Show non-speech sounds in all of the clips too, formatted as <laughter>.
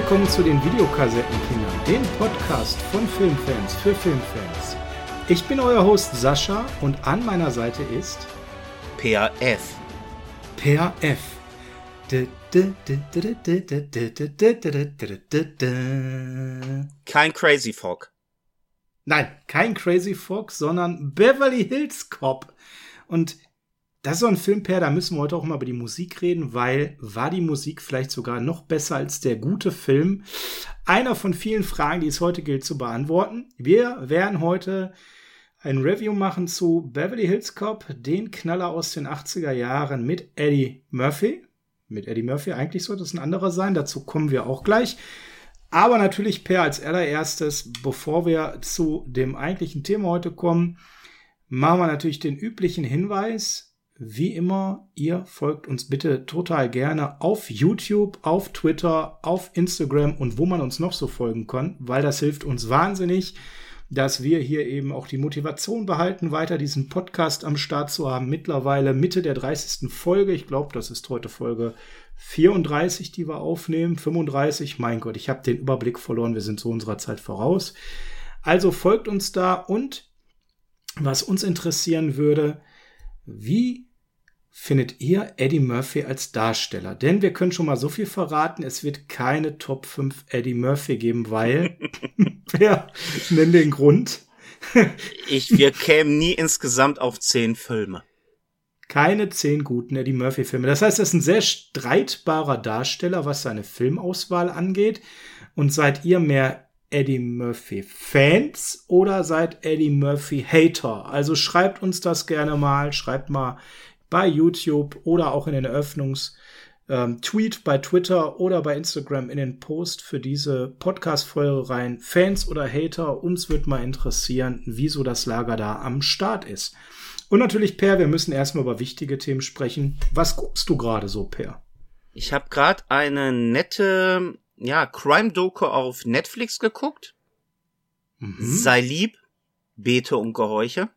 Willkommen zu den Videokassettenkindern, dem Podcast von Filmfans für Filmfans. Ich bin euer Host Sascha und an meiner Seite ist PAF. PAF. Kein Crazy Fog. Nein, kein Crazy Fox, sondern Beverly Hills Cop. Und das ist so ein Filmpair, da müssen wir heute auch mal über die Musik reden, weil war die Musik vielleicht sogar noch besser als der gute Film? Einer von vielen Fragen, die es heute gilt zu beantworten. Wir werden heute ein Review machen zu Beverly Hills Cop, den Knaller aus den 80er Jahren mit Eddie Murphy. Mit Eddie Murphy, eigentlich sollte es ein anderer sein, dazu kommen wir auch gleich. Aber natürlich Per als allererstes, bevor wir zu dem eigentlichen Thema heute kommen, machen wir natürlich den üblichen Hinweis. Wie immer, ihr folgt uns bitte total gerne auf YouTube, auf Twitter, auf Instagram und wo man uns noch so folgen kann, weil das hilft uns wahnsinnig, dass wir hier eben auch die Motivation behalten, weiter diesen Podcast am Start zu haben. Mittlerweile Mitte der 30. Folge. Ich glaube, das ist heute Folge 34, die wir aufnehmen. 35. Mein Gott, ich habe den Überblick verloren. Wir sind so unserer Zeit voraus. Also folgt uns da und was uns interessieren würde, wie findet ihr Eddie Murphy als Darsteller? Denn wir können schon mal so viel verraten, es wird keine Top 5 Eddie Murphy geben, weil, <laughs> ja, nenn den Grund. ich, wir kämen nie insgesamt auf 10 Filme. Keine 10 guten Eddie Murphy Filme. Das heißt, er ist ein sehr streitbarer Darsteller, was seine Filmauswahl angeht. Und seid ihr mehr Eddie Murphy Fans oder seid Eddie Murphy Hater? Also schreibt uns das gerne mal, schreibt mal bei YouTube oder auch in den Eröffnungs- ähm, Tweet bei Twitter oder bei Instagram in den Post für diese Podcast-Folge rein. Fans oder Hater, uns wird mal interessieren, wieso das Lager da am Start ist. Und natürlich, Per, wir müssen erstmal über wichtige Themen sprechen. Was guckst du gerade so, Per? Ich habe gerade eine nette, ja, Crime-Doku auf Netflix geguckt. Mhm. Sei lieb, bete und gehorche.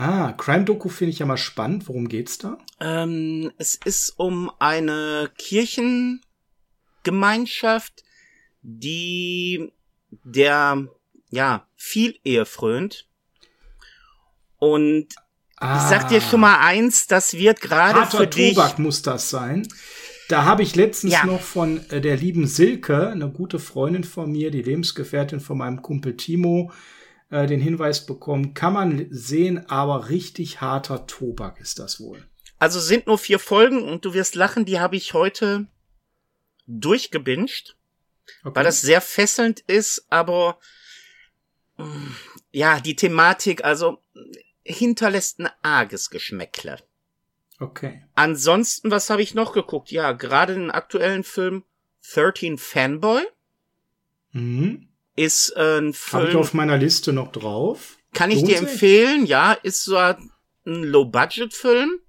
Ah, Crime-Doku finde ich ja mal spannend. Worum geht's da? Ähm, es ist um eine Kirchengemeinschaft, die der, ja, viel Ehe frönt. Und ah, ich sag dir schon mal eins, das wird gerade für dich... Tobak muss das sein. Da habe ich letztens ja. noch von äh, der lieben Silke, eine gute Freundin von mir, die Lebensgefährtin von meinem Kumpel Timo, äh, den Hinweis bekommen, kann man sehen, aber richtig harter Tobak ist das wohl. Also sind nur vier Folgen und du wirst lachen, die habe ich heute durchgebinged, okay. weil das sehr fesselnd ist, aber ja, die Thematik, also hinterlässt ein arges Geschmäckle. Okay. Ansonsten, was habe ich noch geguckt? Ja, gerade den aktuellen Film 13 Fanboy. Mhm ist äh, ein Film. Habe ich auf meiner Liste noch drauf. Kann ich Lohnt dir empfehlen, sich? ja, ist so ein Low-Budget-Film.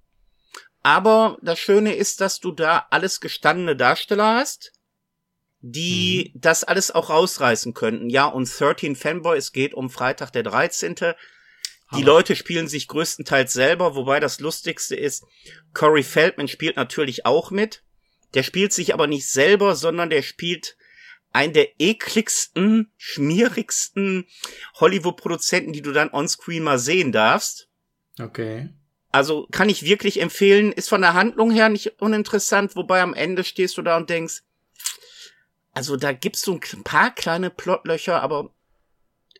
Aber das Schöne ist, dass du da alles gestandene Darsteller hast, die mhm. das alles auch rausreißen könnten. Ja, und 13 Fanboy, es geht um Freitag der 13. Die Leute spielen sich größtenteils selber, wobei das Lustigste ist, Corey Feldman spielt natürlich auch mit. Der spielt sich aber nicht selber, sondern der spielt einen der ekligsten, schmierigsten Hollywood-Produzenten, die du dann onscreen mal sehen darfst. Okay. Also kann ich wirklich empfehlen, ist von der Handlung her nicht uninteressant, wobei am Ende stehst du da und denkst, also da gibt's so ein paar kleine Plotlöcher, aber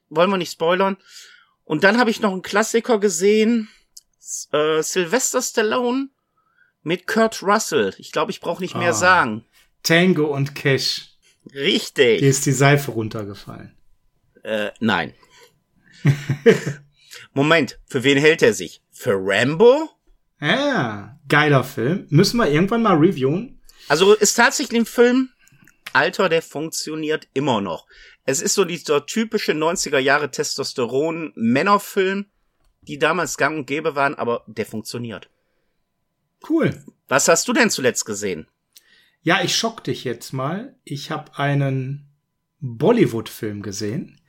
wollen wir nicht spoilern. Und dann habe ich noch einen Klassiker gesehen, äh, Sylvester Stallone mit Kurt Russell. Ich glaube, ich brauche nicht mehr ah. sagen. Tango und Cash. Richtig. Dir ist die Seife runtergefallen. Äh, nein. <laughs> Moment, für wen hält er sich? Für Rambo? Ja, geiler Film. Müssen wir irgendwann mal reviewen? Also ist tatsächlich ein Film, Alter, der funktioniert immer noch. Es ist so dieser typische 90er Jahre Testosteron Männerfilm, die damals gang und gäbe waren, aber der funktioniert. Cool. Was hast du denn zuletzt gesehen? Ja, ich schock dich jetzt mal. Ich habe einen Bollywood-Film gesehen.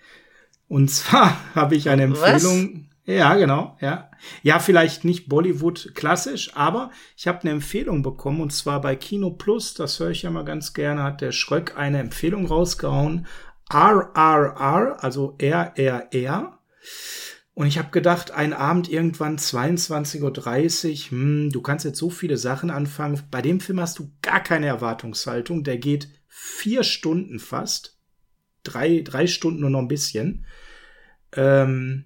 Und <laughs> zwar habe ich eine Empfehlung. Ja, genau, ja. Ja, vielleicht nicht Bollywood klassisch, aber ich habe eine Empfehlung bekommen und zwar bei Kino Plus, das höre ich ja mal ganz gerne, hat der Schröck eine Empfehlung rausgehauen. RRR, also RRR. Und ich habe gedacht, ein Abend irgendwann 22.30 Uhr, hm, du kannst jetzt so viele Sachen anfangen. Bei dem Film hast du gar keine Erwartungshaltung. Der geht vier Stunden fast. Drei, drei Stunden nur noch ein bisschen. Ähm,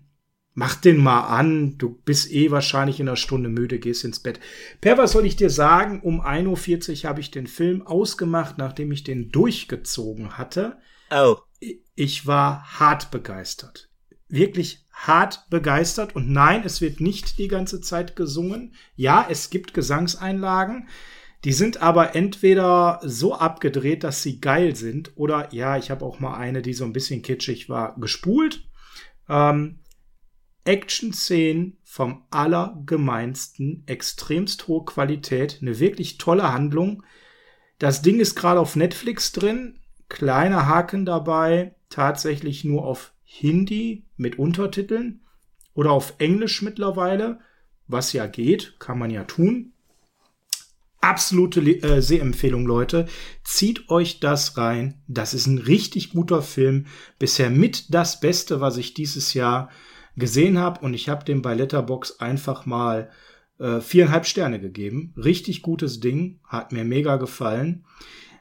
mach den mal an. Du bist eh wahrscheinlich in einer Stunde müde, gehst ins Bett. Per, was soll ich dir sagen? Um 1.40 Uhr habe ich den Film ausgemacht, nachdem ich den durchgezogen hatte. Oh. Ich war hart begeistert. Wirklich hart begeistert. Und nein, es wird nicht die ganze Zeit gesungen. Ja, es gibt Gesangseinlagen. Die sind aber entweder so abgedreht, dass sie geil sind, oder ja, ich habe auch mal eine, die so ein bisschen kitschig war, gespult. Ähm, Action-Szenen vom allergemeinsten, extremst hohe Qualität, eine wirklich tolle Handlung. Das Ding ist gerade auf Netflix drin, kleiner Haken dabei, tatsächlich nur auf Hindi mit Untertiteln oder auf Englisch mittlerweile, was ja geht, kann man ja tun. Absolute äh, Sehempfehlung, Leute. Zieht euch das rein. Das ist ein richtig guter Film. Bisher mit das Beste, was ich dieses Jahr gesehen habe. Und ich habe dem bei Letterbox einfach mal äh, viereinhalb Sterne gegeben. Richtig gutes Ding. Hat mir mega gefallen.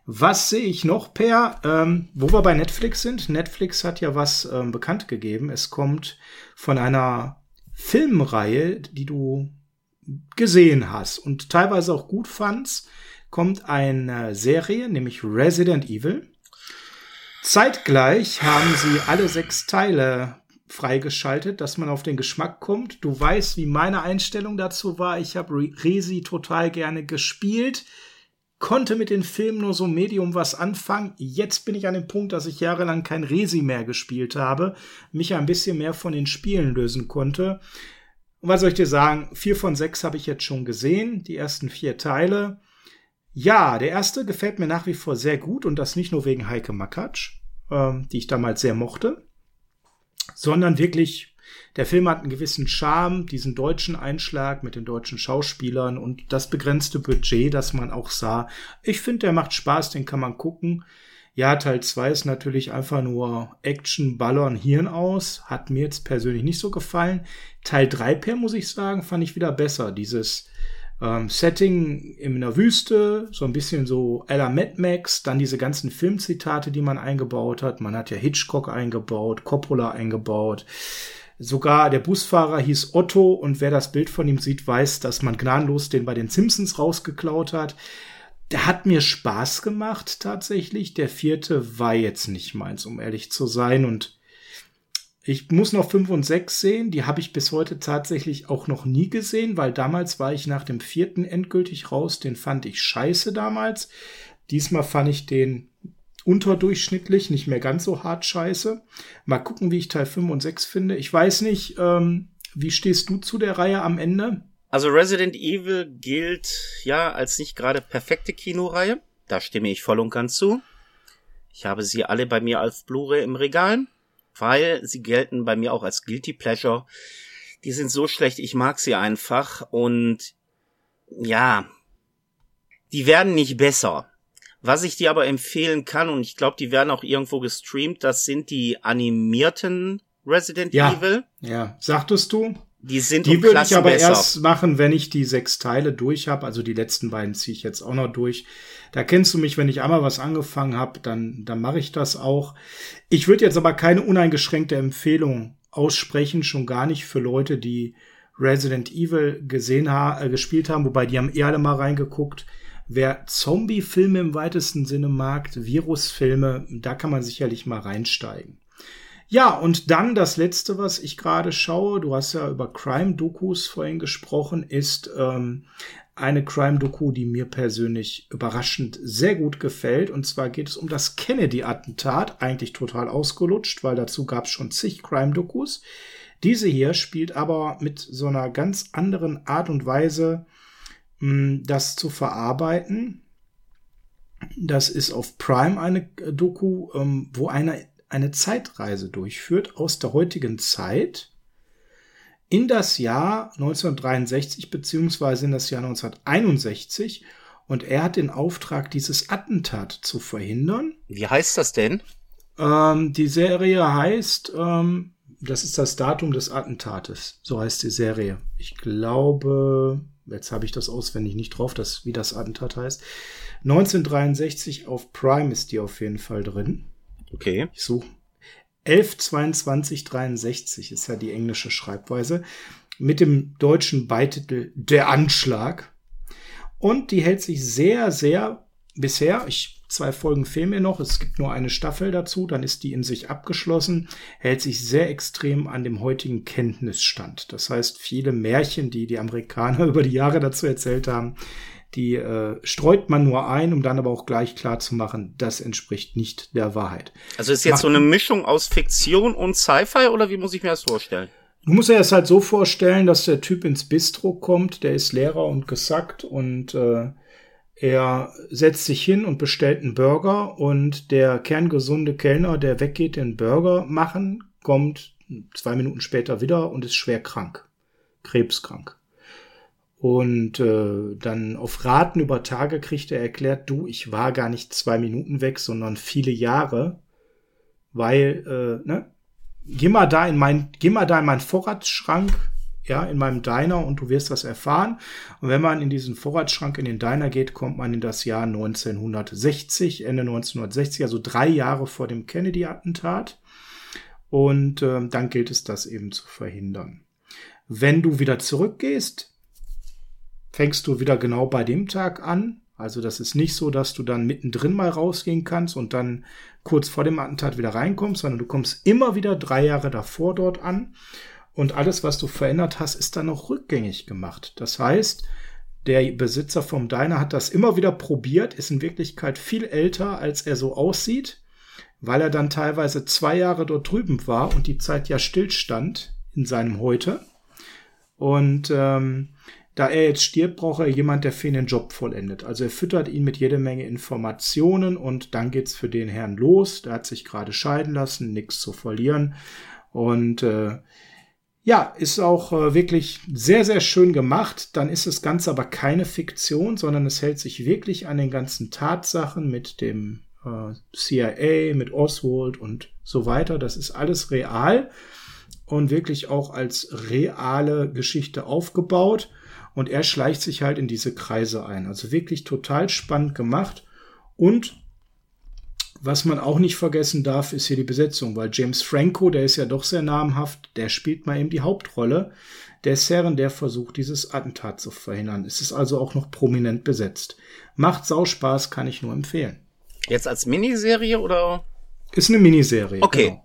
Was sehe ich noch, Per? Ähm, wo wir bei Netflix sind. Netflix hat ja was ähm, bekannt gegeben. Es kommt von einer Filmreihe, die du gesehen hast und teilweise auch gut fandst, kommt eine Serie, nämlich Resident Evil. Zeitgleich haben sie alle sechs Teile freigeschaltet, dass man auf den Geschmack kommt. Du weißt, wie meine Einstellung dazu war. Ich habe Resi total gerne gespielt, konnte mit den Filmen nur so Medium was anfangen. Jetzt bin ich an dem Punkt, dass ich jahrelang kein Resi mehr gespielt habe, mich ein bisschen mehr von den Spielen lösen konnte. Und was soll ich dir sagen? Vier von sechs habe ich jetzt schon gesehen, die ersten vier Teile. Ja, der erste gefällt mir nach wie vor sehr gut und das nicht nur wegen Heike Makatsch, ähm, die ich damals sehr mochte sondern wirklich, der Film hat einen gewissen Charme, diesen deutschen Einschlag mit den deutschen Schauspielern und das begrenzte Budget, das man auch sah. Ich finde, der macht Spaß, den kann man gucken. Ja, Teil 2 ist natürlich einfach nur Action, Ballern, Hirn aus. Hat mir jetzt persönlich nicht so gefallen. Teil 3 per, muss ich sagen, fand ich wieder besser. Dieses ähm, Setting in der Wüste, so ein bisschen so Ella Mad Max, dann diese ganzen Filmzitate, die man eingebaut hat. Man hat ja Hitchcock eingebaut, Coppola eingebaut. Sogar der Busfahrer hieß Otto und wer das Bild von ihm sieht, weiß, dass man gnadenlos den bei den Simpsons rausgeklaut hat. Der hat mir Spaß gemacht tatsächlich. Der vierte war jetzt nicht meins, um ehrlich zu sein. Und ich muss noch 5 und 6 sehen. Die habe ich bis heute tatsächlich auch noch nie gesehen, weil damals war ich nach dem vierten endgültig raus. Den fand ich scheiße damals. Diesmal fand ich den unterdurchschnittlich, nicht mehr ganz so hart scheiße. Mal gucken, wie ich Teil 5 und 6 finde. Ich weiß nicht, ähm, wie stehst du zu der Reihe am Ende? Also Resident Evil gilt ja als nicht gerade perfekte Kinoreihe. Da stimme ich voll und ganz zu. Ich habe sie alle bei mir als Blu-ray im Regal weil sie gelten bei mir auch als Guilty Pleasure. Die sind so schlecht, ich mag sie einfach und ja, die werden nicht besser. Was ich dir aber empfehlen kann, und ich glaube, die werden auch irgendwo gestreamt, das sind die animierten Resident ja, Evil. Ja, sagtest du? Die sind Die würde ich aber besser. erst machen, wenn ich die sechs Teile durch habe. Also die letzten beiden ziehe ich jetzt auch noch durch. Da kennst du mich, wenn ich einmal was angefangen habe, dann, dann mache ich das auch. Ich würde jetzt aber keine uneingeschränkte Empfehlung aussprechen, schon gar nicht für Leute, die Resident Evil gesehen ha äh, gespielt haben, wobei die haben eher alle mal reingeguckt. Wer Zombie-Filme im weitesten Sinne mag, Virus-Filme, da kann man sicherlich mal reinsteigen. Ja, und dann das letzte, was ich gerade schaue, du hast ja über Crime-Dokus vorhin gesprochen, ist ähm, eine Crime-Doku, die mir persönlich überraschend sehr gut gefällt. Und zwar geht es um das Kennedy-Attentat, eigentlich total ausgelutscht, weil dazu gab es schon zig Crime-Dokus. Diese hier spielt aber mit so einer ganz anderen Art und Weise, das zu verarbeiten. Das ist auf Prime eine Doku, ähm, wo einer eine Zeitreise durchführt aus der heutigen Zeit in das Jahr 1963 beziehungsweise in das Jahr 1961 und er hat den Auftrag, dieses Attentat zu verhindern. Wie heißt das denn? Ähm, die Serie heißt, ähm, das ist das Datum des Attentates, so heißt die Serie. Ich glaube, jetzt habe ich das auswendig nicht drauf, dass, wie das Attentat heißt. 1963 auf Prime ist die auf jeden Fall drin. Okay. Ich suche 112263 ist ja die englische Schreibweise mit dem deutschen Beititel Der Anschlag. Und die hält sich sehr, sehr bisher, ich, zwei Folgen fehlen mir noch, es gibt nur eine Staffel dazu, dann ist die in sich abgeschlossen, hält sich sehr extrem an dem heutigen Kenntnisstand. Das heißt, viele Märchen, die die Amerikaner <laughs> über die Jahre dazu erzählt haben, die äh, streut man nur ein, um dann aber auch gleich klar zu machen, das entspricht nicht der Wahrheit. Also ist jetzt Macht so eine Mischung aus Fiktion und Sci-Fi oder wie muss ich mir das vorstellen? Du musst dir das halt so vorstellen, dass der Typ ins Bistro kommt, der ist Lehrer und gesackt und äh, er setzt sich hin und bestellt einen Burger und der kerngesunde Kellner, der weggeht, den Burger machen, kommt zwei Minuten später wieder und ist schwer krank, krebskrank. Und äh, dann auf Raten über Tage kriegt er erklärt, du, ich war gar nicht zwei Minuten weg, sondern viele Jahre, weil, äh, ne, geh mal da in mein, geh mal da in meinen Vorratsschrank, ja, in meinem Diner und du wirst das erfahren. Und wenn man in diesen Vorratsschrank in den Diner geht, kommt man in das Jahr 1960, Ende 1960, also drei Jahre vor dem Kennedy-Attentat. Und äh, dann gilt es, das eben zu verhindern. Wenn du wieder zurückgehst, fängst du wieder genau bei dem Tag an. Also das ist nicht so, dass du dann mittendrin mal rausgehen kannst und dann kurz vor dem Attentat wieder reinkommst, sondern du kommst immer wieder drei Jahre davor dort an. Und alles, was du verändert hast, ist dann auch rückgängig gemacht. Das heißt, der Besitzer vom Diner hat das immer wieder probiert, ist in Wirklichkeit viel älter, als er so aussieht, weil er dann teilweise zwei Jahre dort drüben war und die Zeit ja stillstand in seinem Heute. Und ähm, da er jetzt stirbt, braucht er jemand, der für ihn den Job vollendet. Also er füttert ihn mit jede Menge Informationen und dann geht's für den Herrn los. Der hat sich gerade scheiden lassen, nichts zu verlieren. Und äh, ja, ist auch äh, wirklich sehr, sehr schön gemacht. Dann ist das Ganze aber keine Fiktion, sondern es hält sich wirklich an den ganzen Tatsachen mit dem äh, CIA, mit Oswald und so weiter. Das ist alles real und wirklich auch als reale Geschichte aufgebaut und er schleicht sich halt in diese Kreise ein. Also wirklich total spannend gemacht und was man auch nicht vergessen darf, ist hier die Besetzung, weil James Franco, der ist ja doch sehr namhaft, der spielt mal eben die Hauptrolle. Der ist Herren, der versucht, dieses Attentat zu verhindern. Es ist also auch noch prominent besetzt. Macht sau Spaß, kann ich nur empfehlen. Jetzt als Miniserie oder? Ist eine Miniserie. Okay.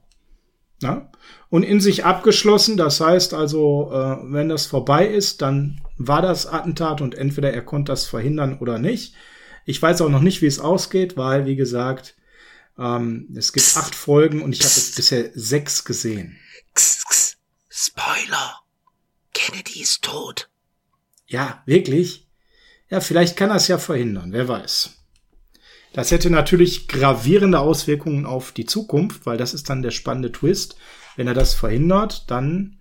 Genau. Ja? Und in sich abgeschlossen, das heißt also, äh, wenn das vorbei ist, dann war das Attentat und entweder er konnte das verhindern oder nicht. Ich weiß auch noch nicht, wie es ausgeht, weil, wie gesagt, ähm, es gibt acht Folgen und ich habe jetzt bisher sechs gesehen. Spoiler. Kennedy ist tot. Ja, wirklich? Ja, vielleicht kann er es ja verhindern, wer weiß. Das hätte natürlich gravierende Auswirkungen auf die Zukunft, weil das ist dann der spannende Twist. Wenn er das verhindert, dann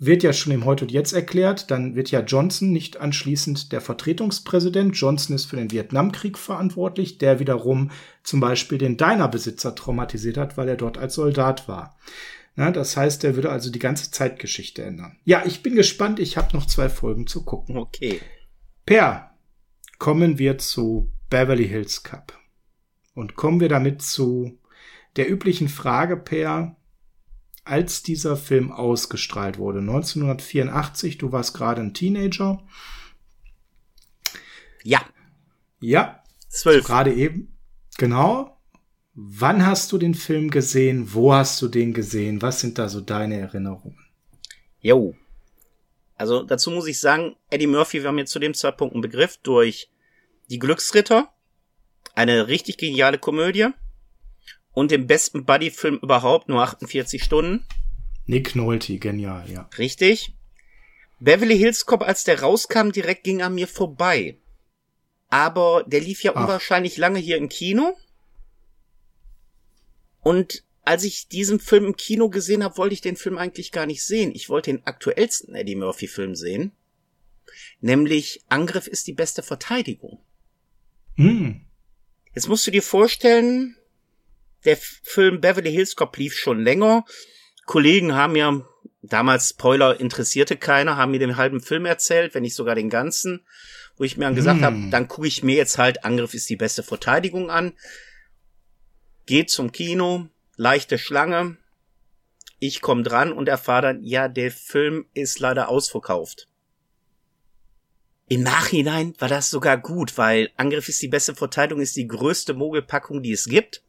wird ja schon im Heute und Jetzt erklärt, dann wird ja Johnson nicht anschließend der Vertretungspräsident. Johnson ist für den Vietnamkrieg verantwortlich, der wiederum zum Beispiel den Diner-Besitzer traumatisiert hat, weil er dort als Soldat war. Na, das heißt, er würde also die ganze Zeitgeschichte ändern. Ja, ich bin gespannt. Ich habe noch zwei Folgen zu gucken. Okay. Per, kommen wir zu Beverly Hills Cup. Und kommen wir damit zu der üblichen Frage, Per, als dieser Film ausgestrahlt wurde. 1984, du warst gerade ein Teenager. Ja. Ja. Zwölf. Gerade eben. Genau. Wann hast du den Film gesehen? Wo hast du den gesehen? Was sind da so deine Erinnerungen? Jo. Also dazu muss ich sagen, Eddie Murphy war mir zu dem Zeitpunkt ein Begriff durch Die Glücksritter, eine richtig geniale Komödie und den besten Buddy-Film überhaupt, nur 48 Stunden. Nick Nolte, genial, ja. Richtig. Beverly Hills Cop, als der rauskam, direkt ging an mir vorbei. Aber der lief ja Ach. unwahrscheinlich lange hier im Kino. Und als ich diesen Film im Kino gesehen habe, wollte ich den Film eigentlich gar nicht sehen. Ich wollte den aktuellsten Eddie Murphy-Film sehen. Nämlich Angriff ist die beste Verteidigung. Hm. Jetzt musst du dir vorstellen, der Film Beverly Hills Cop lief schon länger. Kollegen haben ja damals Spoiler interessierte keiner, haben mir den halben Film erzählt, wenn nicht sogar den ganzen, wo ich mir dann gesagt hm. habe, dann gucke ich mir jetzt halt Angriff ist die beste Verteidigung an. Geht zum Kino, leichte Schlange. Ich komme dran und erfahre dann, ja, der Film ist leider ausverkauft. Im Nachhinein war das sogar gut, weil Angriff ist die beste Verteidigung, ist die größte Mogelpackung, die es gibt.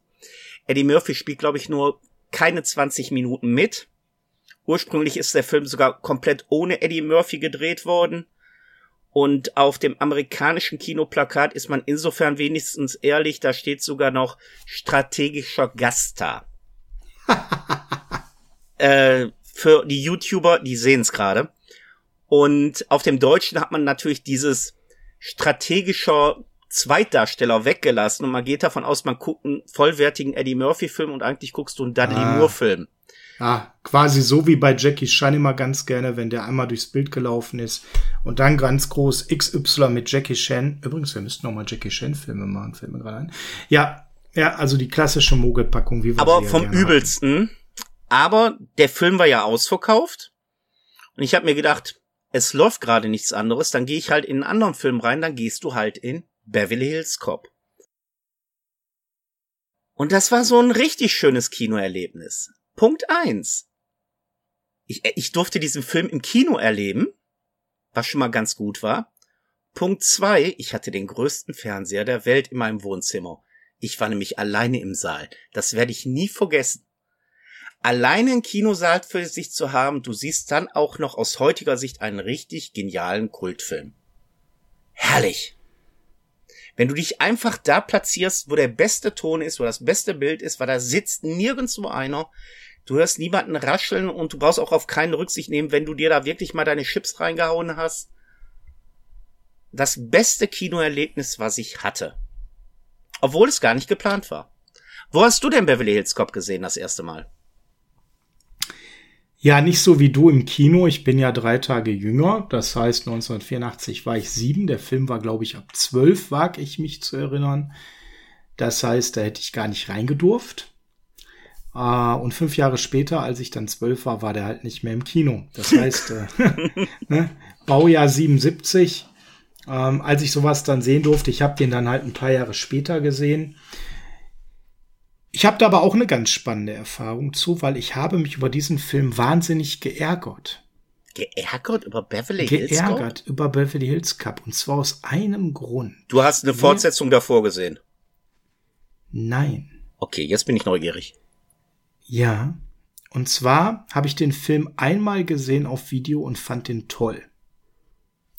Eddie Murphy spielt, glaube ich, nur keine 20 Minuten mit. Ursprünglich ist der Film sogar komplett ohne Eddie Murphy gedreht worden. Und auf dem amerikanischen Kinoplakat ist man insofern wenigstens ehrlich, da steht sogar noch strategischer Gast da. <laughs> äh, für die YouTuber, die sehen es gerade. Und auf dem Deutschen hat man natürlich dieses strategischer Zweitdarsteller weggelassen und man geht davon aus, man guckt einen vollwertigen Eddie Murphy Film und eigentlich guckst du einen Dudley ah. Moore Film. Ah, quasi so wie bei Jackie Chan immer ganz gerne, wenn der einmal durchs Bild gelaufen ist und dann ganz groß XY mit Jackie Chan. Übrigens, wir müssten noch mal Jackie Chan Filme machen, Filme gerade ein. Ja, ja, also die klassische Mogelpackung, wie wir Aber vom ja übelsten. Hatten. Aber der Film war ja ausverkauft und ich habe mir gedacht, es läuft gerade nichts anderes, dann gehe ich halt in einen anderen Film rein, dann gehst du halt in Beverly Hills Cop. Und das war so ein richtig schönes Kinoerlebnis. Punkt eins. Ich, ich durfte diesen Film im Kino erleben, was schon mal ganz gut war. Punkt zwei, ich hatte den größten Fernseher der Welt in meinem Wohnzimmer. Ich war nämlich alleine im Saal. Das werde ich nie vergessen. Alleine einen Kinosaal für sich zu haben, du siehst dann auch noch aus heutiger Sicht einen richtig genialen Kultfilm. Herrlich. Wenn du dich einfach da platzierst, wo der beste Ton ist, wo das beste Bild ist, weil da sitzt nirgendwo einer, du hörst niemanden rascheln und du brauchst auch auf keinen Rücksicht nehmen, wenn du dir da wirklich mal deine Chips reingehauen hast. Das beste Kinoerlebnis, was ich hatte. Obwohl es gar nicht geplant war. Wo hast du denn Beverly Hills Cop gesehen das erste Mal? Ja, nicht so wie du im Kino. Ich bin ja drei Tage jünger. Das heißt, 1984 war ich sieben. Der Film war, glaube ich, ab zwölf, wag ich mich zu erinnern. Das heißt, da hätte ich gar nicht reingedurft. Uh, und fünf Jahre später, als ich dann zwölf war, war der halt nicht mehr im Kino. Das <laughs> heißt, äh, <laughs> ne, Baujahr 77. Ähm, als ich sowas dann sehen durfte, ich habe den dann halt ein paar Jahre später gesehen. Ich habe da aber auch eine ganz spannende Erfahrung zu, weil ich habe mich über diesen Film wahnsinnig geärgert. Geärgert über Beverly Hills Cup? Geärgert über Beverly Hills Cup. Und zwar aus einem Grund. Du hast eine Fortsetzung Wer? davor gesehen? Nein. Okay, jetzt bin ich neugierig. Ja. Und zwar habe ich den Film einmal gesehen auf Video und fand den toll.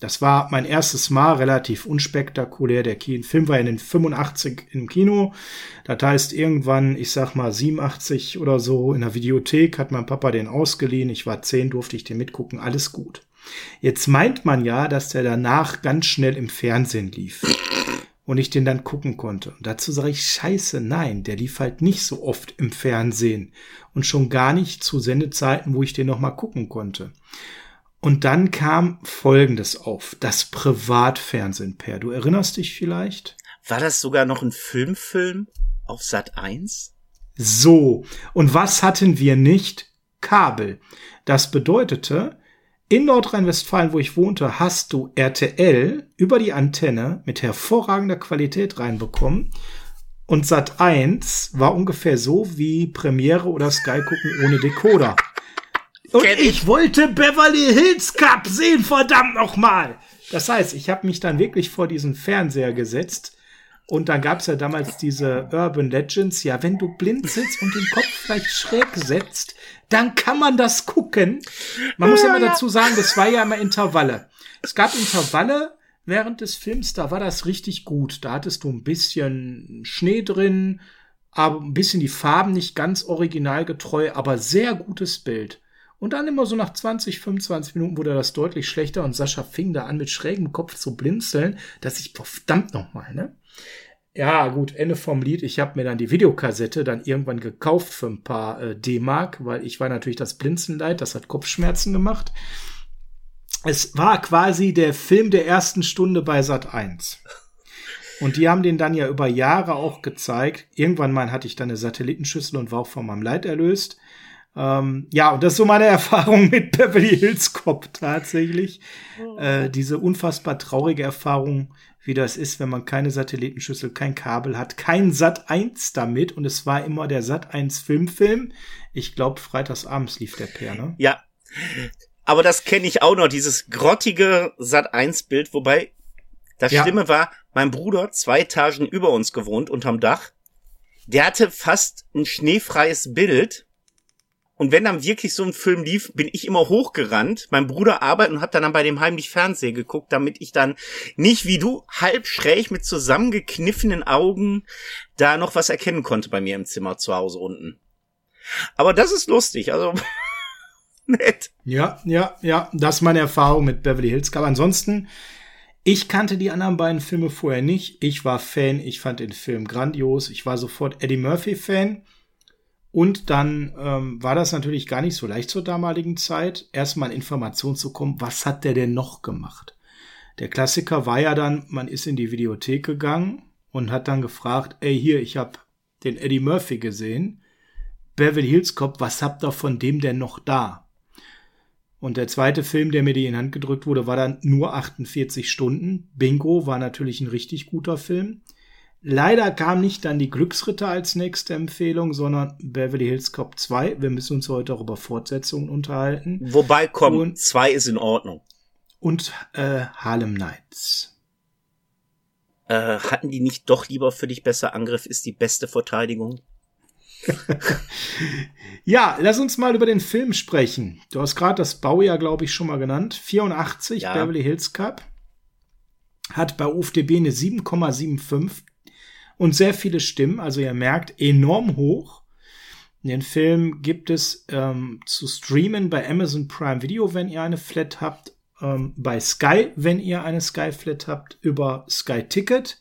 Das war mein erstes Mal, relativ unspektakulär. Der Film war in den 85 im Kino. Das heißt, irgendwann, ich sag mal 87 oder so, in der Videothek hat mein Papa den ausgeliehen. Ich war 10, durfte ich den mitgucken. Alles gut. Jetzt meint man ja, dass der danach ganz schnell im Fernsehen lief. Und ich den dann gucken konnte. Und dazu sage ich, scheiße, nein, der lief halt nicht so oft im Fernsehen. Und schon gar nicht zu Sendezeiten, wo ich den nochmal gucken konnte. Und dann kam Folgendes auf, das Privatfernsehen, Per. Du erinnerst dich vielleicht? War das sogar noch ein Filmfilm auf Sat 1? So. Und was hatten wir nicht? Kabel. Das bedeutete, in Nordrhein-Westfalen, wo ich wohnte, hast du RTL über die Antenne mit hervorragender Qualität reinbekommen. Und Sat 1 war ungefähr so wie Premiere oder Sky gucken ohne Decoder. Und ich. ich wollte Beverly Hills Cup sehen, verdammt nochmal. Das heißt, ich habe mich dann wirklich vor diesen Fernseher gesetzt. Und dann gab's ja damals diese Urban Legends. Ja, wenn du blinzelst und den Kopf vielleicht schräg setzt, dann kann man das gucken. Man muss ja, immer dazu sagen, das war ja immer Intervalle. Es gab Intervalle während des Films, da war das richtig gut. Da hattest du ein bisschen Schnee drin, aber ein bisschen die Farben nicht ganz originalgetreu, aber sehr gutes Bild. Und dann immer so nach 20, 25 Minuten wurde das deutlich schlechter und Sascha fing da an mit schrägem Kopf zu blinzeln, dass ich, verdammt nochmal, ne? Ja, gut, Ende vom Lied. Ich habe mir dann die Videokassette dann irgendwann gekauft für ein paar äh, D-Mark, weil ich war natürlich das Blinzenleid, das hat Kopfschmerzen gemacht. Es war quasi der Film der ersten Stunde bei Sat 1. Und die haben den dann ja über Jahre auch gezeigt. Irgendwann mal hatte ich dann eine Satellitenschüssel und war auch von meinem Leid erlöst. Ähm, ja, und das ist so meine <laughs> Erfahrung mit Beverly Hills Cop tatsächlich. Oh. Äh, diese unfassbar traurige Erfahrung, wie das ist, wenn man keine Satellitenschüssel, kein Kabel hat, kein Sat 1 damit. Und es war immer der Sat 1 Filmfilm. Ich glaube, freitagsabends lief der Per, ne? Ja. Aber das kenne ich auch noch, dieses grottige Sat 1 Bild, wobei das ja. Schlimme war, mein Bruder, zwei Etagen über uns gewohnt, unterm Dach, der hatte fast ein schneefreies Bild und wenn dann wirklich so ein Film lief, bin ich immer hochgerannt, mein Bruder arbeitet und hab dann, dann bei dem heimlich Fernsehen geguckt, damit ich dann nicht wie du halb schräg mit zusammengekniffenen Augen da noch was erkennen konnte bei mir im Zimmer zu Hause unten. Aber das ist lustig, also <laughs> nett. Ja, ja, ja, das ist meine Erfahrung mit Beverly Hills Aber Ansonsten, ich kannte die anderen beiden Filme vorher nicht. Ich war Fan, ich fand den Film grandios. Ich war sofort Eddie Murphy Fan. Und dann ähm, war das natürlich gar nicht so leicht zur damaligen Zeit, erstmal in Informationen zu kommen, was hat der denn noch gemacht? Der Klassiker war ja dann, man ist in die Videothek gegangen und hat dann gefragt, ey hier, ich habe den Eddie Murphy gesehen, Beverly Hills Cop, was habt ihr von dem denn noch da? Und der zweite Film, der mir die in Hand gedrückt wurde, war dann nur 48 Stunden. Bingo war natürlich ein richtig guter Film. Leider kam nicht dann die Glücksritter als nächste Empfehlung, sondern Beverly Hills Cop 2. Wir müssen uns heute auch über Fortsetzungen unterhalten. Wobei, komm, 2 ist in Ordnung. Und äh, Harlem Nights. Äh, hatten die nicht doch lieber für dich besser Angriff ist die beste Verteidigung? <laughs> ja, lass uns mal über den Film sprechen. Du hast gerade das Baujahr, glaube ich, schon mal genannt. 84, ja. Beverly Hills Cup. Hat bei UFDB eine 7,75 und sehr viele Stimmen. Also ihr merkt, enorm hoch. Den Film gibt es ähm, zu streamen bei Amazon Prime Video, wenn ihr eine Flat habt, ähm, bei Sky, wenn ihr eine Sky Flat habt, über Sky Ticket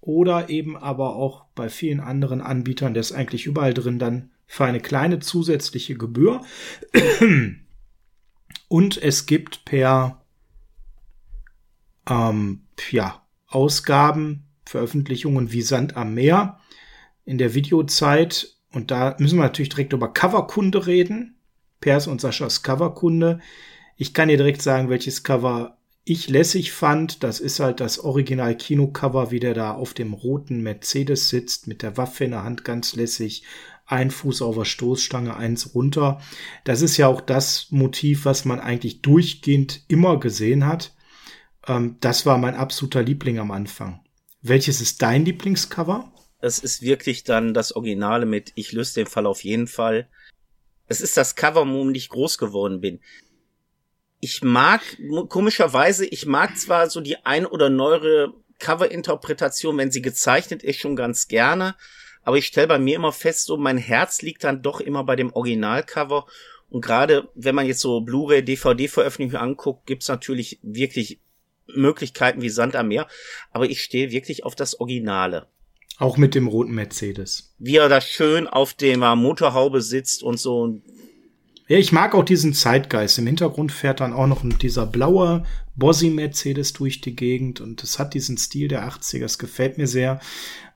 oder eben aber auch bei vielen anderen Anbietern, der ist eigentlich überall drin, dann für eine kleine zusätzliche Gebühr. <clears throat> Und es gibt per ähm, ja, Ausgaben Veröffentlichungen wie Sand am Meer in der Videozeit. Und da müssen wir natürlich direkt über Coverkunde reden. Pers und Saschas Coverkunde. Ich kann dir direkt sagen, welches Cover ich lässig fand. Das ist halt das Original Kinocover, wie der da auf dem roten Mercedes sitzt, mit der Waffe in der Hand, ganz lässig. Ein Fuß auf der Stoßstange, eins runter. Das ist ja auch das Motiv, was man eigentlich durchgehend immer gesehen hat. Ähm, das war mein absoluter Liebling am Anfang. Welches ist dein Lieblingscover? Es ist wirklich dann das Originale mit Ich löse den Fall auf jeden Fall. Es ist das Cover, womit ich groß geworden bin. Ich mag, komischerweise, ich mag zwar so die ein oder neuere Cover-Interpretation, wenn sie gezeichnet ist, schon ganz gerne. Aber ich stelle bei mir immer fest, so mein Herz liegt dann doch immer bei dem Originalcover. Und gerade wenn man jetzt so Blu-ray, DVD-Veröffentlichungen anguckt, gibt's natürlich wirklich Möglichkeiten wie Sand am Meer, aber ich stehe wirklich auf das Originale. Auch mit dem roten Mercedes. Wie er da schön auf der Motorhaube sitzt und so. Ja, ich mag auch diesen Zeitgeist. Im Hintergrund fährt dann auch noch dieser blaue Bossi Mercedes durch die Gegend und es hat diesen Stil der 80er. Es gefällt mir sehr.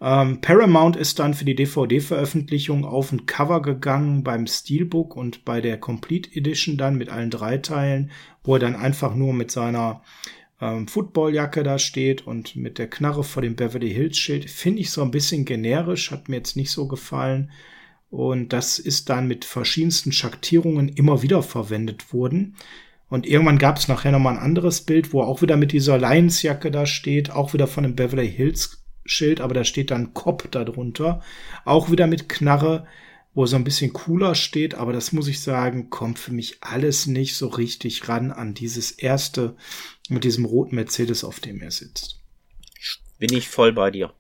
Ähm, Paramount ist dann für die DVD-Veröffentlichung auf ein Cover gegangen beim Steelbook und bei der Complete Edition dann mit allen drei Teilen, wo er dann einfach nur mit seiner ähm, Footballjacke da steht und mit der Knarre vor dem Beverly Hills Schild, finde ich so ein bisschen generisch, hat mir jetzt nicht so gefallen. Und das ist dann mit verschiedensten Schaktierungen immer wieder verwendet worden. Und irgendwann gab es nachher nochmal ein anderes Bild, wo auch wieder mit dieser Lionsjacke da steht, auch wieder von dem Beverly Hills Schild, aber da steht dann Cop darunter. Auch wieder mit Knarre, wo so ein bisschen cooler steht, aber das muss ich sagen, kommt für mich alles nicht so richtig ran an dieses erste mit diesem roten Mercedes, auf dem er sitzt. Bin ich voll bei dir.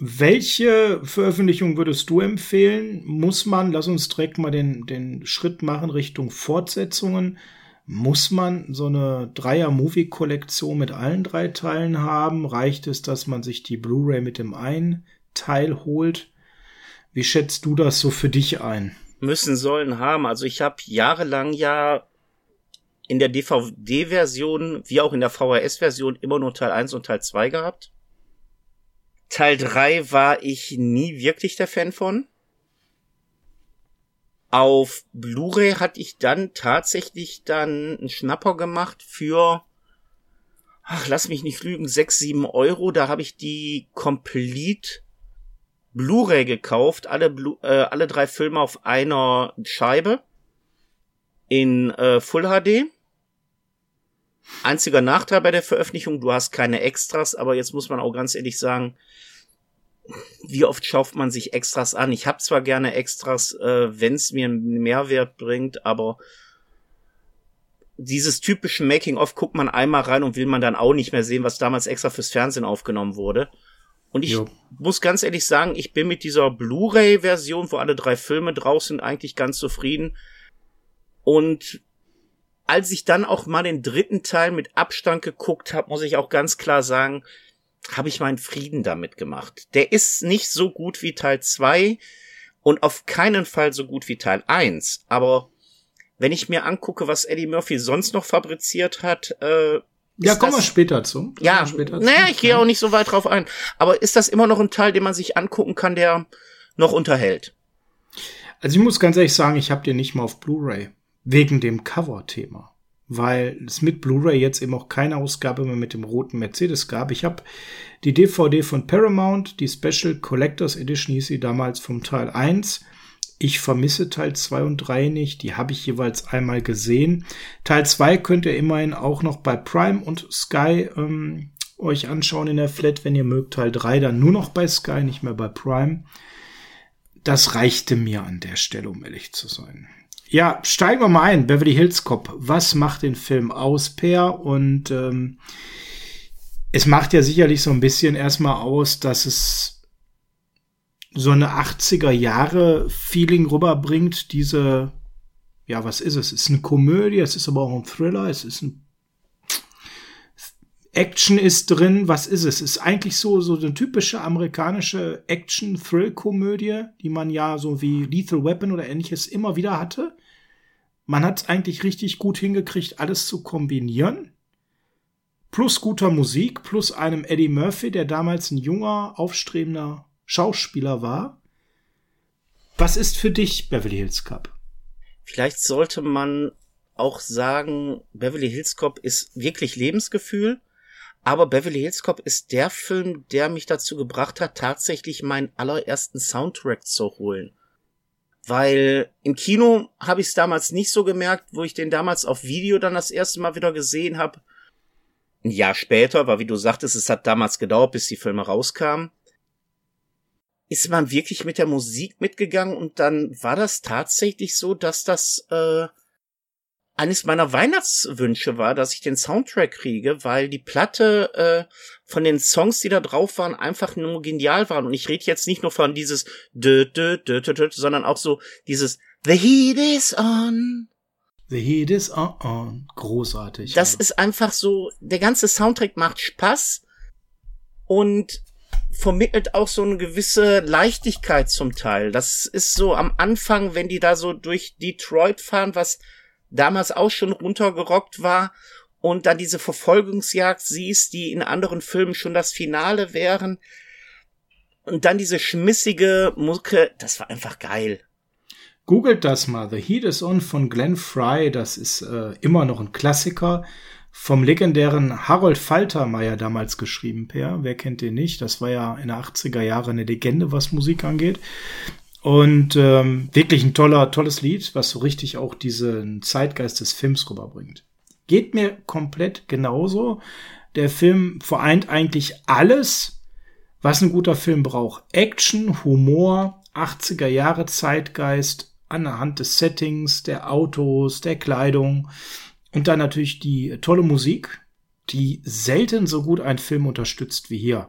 Welche Veröffentlichung würdest du empfehlen? Muss man, lass uns direkt mal den, den Schritt machen Richtung Fortsetzungen. Muss man so eine Dreier-Movie-Kollektion mit allen drei Teilen haben? Reicht es, dass man sich die Blu-ray mit dem einen Teil holt? Wie schätzt du das so für dich ein? Müssen sollen haben. Also ich habe jahrelang ja in der DVD-Version wie auch in der VHS-Version immer nur Teil 1 und Teil 2 gehabt. Teil 3 war ich nie wirklich der Fan von. Auf Blu-ray hatte ich dann tatsächlich dann einen Schnapper gemacht für, ach, lass mich nicht lügen, 6, 7 Euro. Da habe ich die Complete Blu-ray gekauft, alle, Blu äh, alle drei Filme auf einer Scheibe in äh, Full HD. Einziger Nachteil bei der Veröffentlichung, du hast keine Extras, aber jetzt muss man auch ganz ehrlich sagen, wie oft schafft man sich Extras an? Ich habe zwar gerne Extras, äh, wenn es mir einen Mehrwert bringt, aber dieses typische Making-of guckt man einmal rein und will man dann auch nicht mehr sehen, was damals extra fürs Fernsehen aufgenommen wurde. Und ich jo. muss ganz ehrlich sagen, ich bin mit dieser Blu-ray-Version, wo alle drei Filme drauf sind, eigentlich ganz zufrieden. Und als ich dann auch mal den dritten Teil mit Abstand geguckt habe, muss ich auch ganz klar sagen, habe ich meinen Frieden damit gemacht. Der ist nicht so gut wie Teil 2 und auf keinen Fall so gut wie Teil 1. Aber wenn ich mir angucke, was Eddie Murphy sonst noch fabriziert hat, äh, ja, kommen wir später zu. Ja, später naja, ich gehe auch nicht so weit drauf ein. Aber ist das immer noch ein Teil, den man sich angucken kann, der noch unterhält? Also ich muss ganz ehrlich sagen, ich habe den nicht mal auf Blu-ray. Wegen dem Cover-Thema weil es mit Blu-ray jetzt eben auch keine Ausgabe mehr mit dem roten Mercedes gab. Ich habe die DVD von Paramount, die Special Collectors Edition hieß sie damals vom Teil 1. Ich vermisse Teil 2 und 3 nicht, die habe ich jeweils einmal gesehen. Teil 2 könnt ihr immerhin auch noch bei Prime und Sky ähm, euch anschauen in der Flat, wenn ihr mögt. Teil 3 dann nur noch bei Sky, nicht mehr bei Prime. Das reichte mir an der Stelle, um ehrlich zu sein. Ja, steigen wir mal ein. Beverly Hills Cop. Was macht den Film aus, Per? Und ähm, es macht ja sicherlich so ein bisschen erstmal aus, dass es so eine 80er Jahre Feeling rüberbringt. Diese, ja, was ist es? Es ist eine Komödie, es ist aber auch ein Thriller, es ist ein Action ist drin. Was ist es? Ist eigentlich so, so eine typische amerikanische Action-Thrill-Komödie, die man ja so wie Lethal Weapon oder ähnliches immer wieder hatte. Man hat es eigentlich richtig gut hingekriegt, alles zu kombinieren. Plus guter Musik, plus einem Eddie Murphy, der damals ein junger, aufstrebender Schauspieler war. Was ist für dich Beverly Hills Cop? Vielleicht sollte man auch sagen, Beverly Hills Cop ist wirklich Lebensgefühl. Aber Beverly Hills Cop ist der Film, der mich dazu gebracht hat, tatsächlich meinen allerersten Soundtrack zu holen. Weil im Kino habe ich es damals nicht so gemerkt, wo ich den damals auf Video dann das erste Mal wieder gesehen habe. Ein Jahr später, weil wie du sagtest, es hat damals gedauert, bis die Filme rauskamen. Ist man wirklich mit der Musik mitgegangen und dann war das tatsächlich so, dass das äh, eines meiner Weihnachtswünsche war, dass ich den Soundtrack kriege, weil die Platte äh, von den Songs, die da drauf waren, einfach nur genial waren. Und ich rede jetzt nicht nur von dieses dö, dö, dö, dö, dö, sondern auch so dieses The Heat is on. The Heat is on. Großartig. Das ja. ist einfach so, der ganze Soundtrack macht Spaß und vermittelt auch so eine gewisse Leichtigkeit zum Teil. Das ist so am Anfang, wenn die da so durch Detroit fahren, was damals auch schon runtergerockt war und dann diese Verfolgungsjagd siehst, die in anderen Filmen schon das Finale wären. Und dann diese schmissige Mucke, das war einfach geil. Googelt das mal. The Heat is On von Glenn Fry. Das ist äh, immer noch ein Klassiker. Vom legendären Harold Faltermeier damals geschrieben, Per. Wer kennt den nicht? Das war ja in den 80er Jahren eine Legende, was Musik angeht. Und ähm, wirklich ein toller, tolles Lied, was so richtig auch diesen Zeitgeist des Films rüberbringt. Geht mir komplett genauso. Der Film vereint eigentlich alles, was ein guter Film braucht. Action, Humor, 80er Jahre Zeitgeist, anhand des Settings, der Autos, der Kleidung und dann natürlich die tolle Musik, die selten so gut einen Film unterstützt wie hier.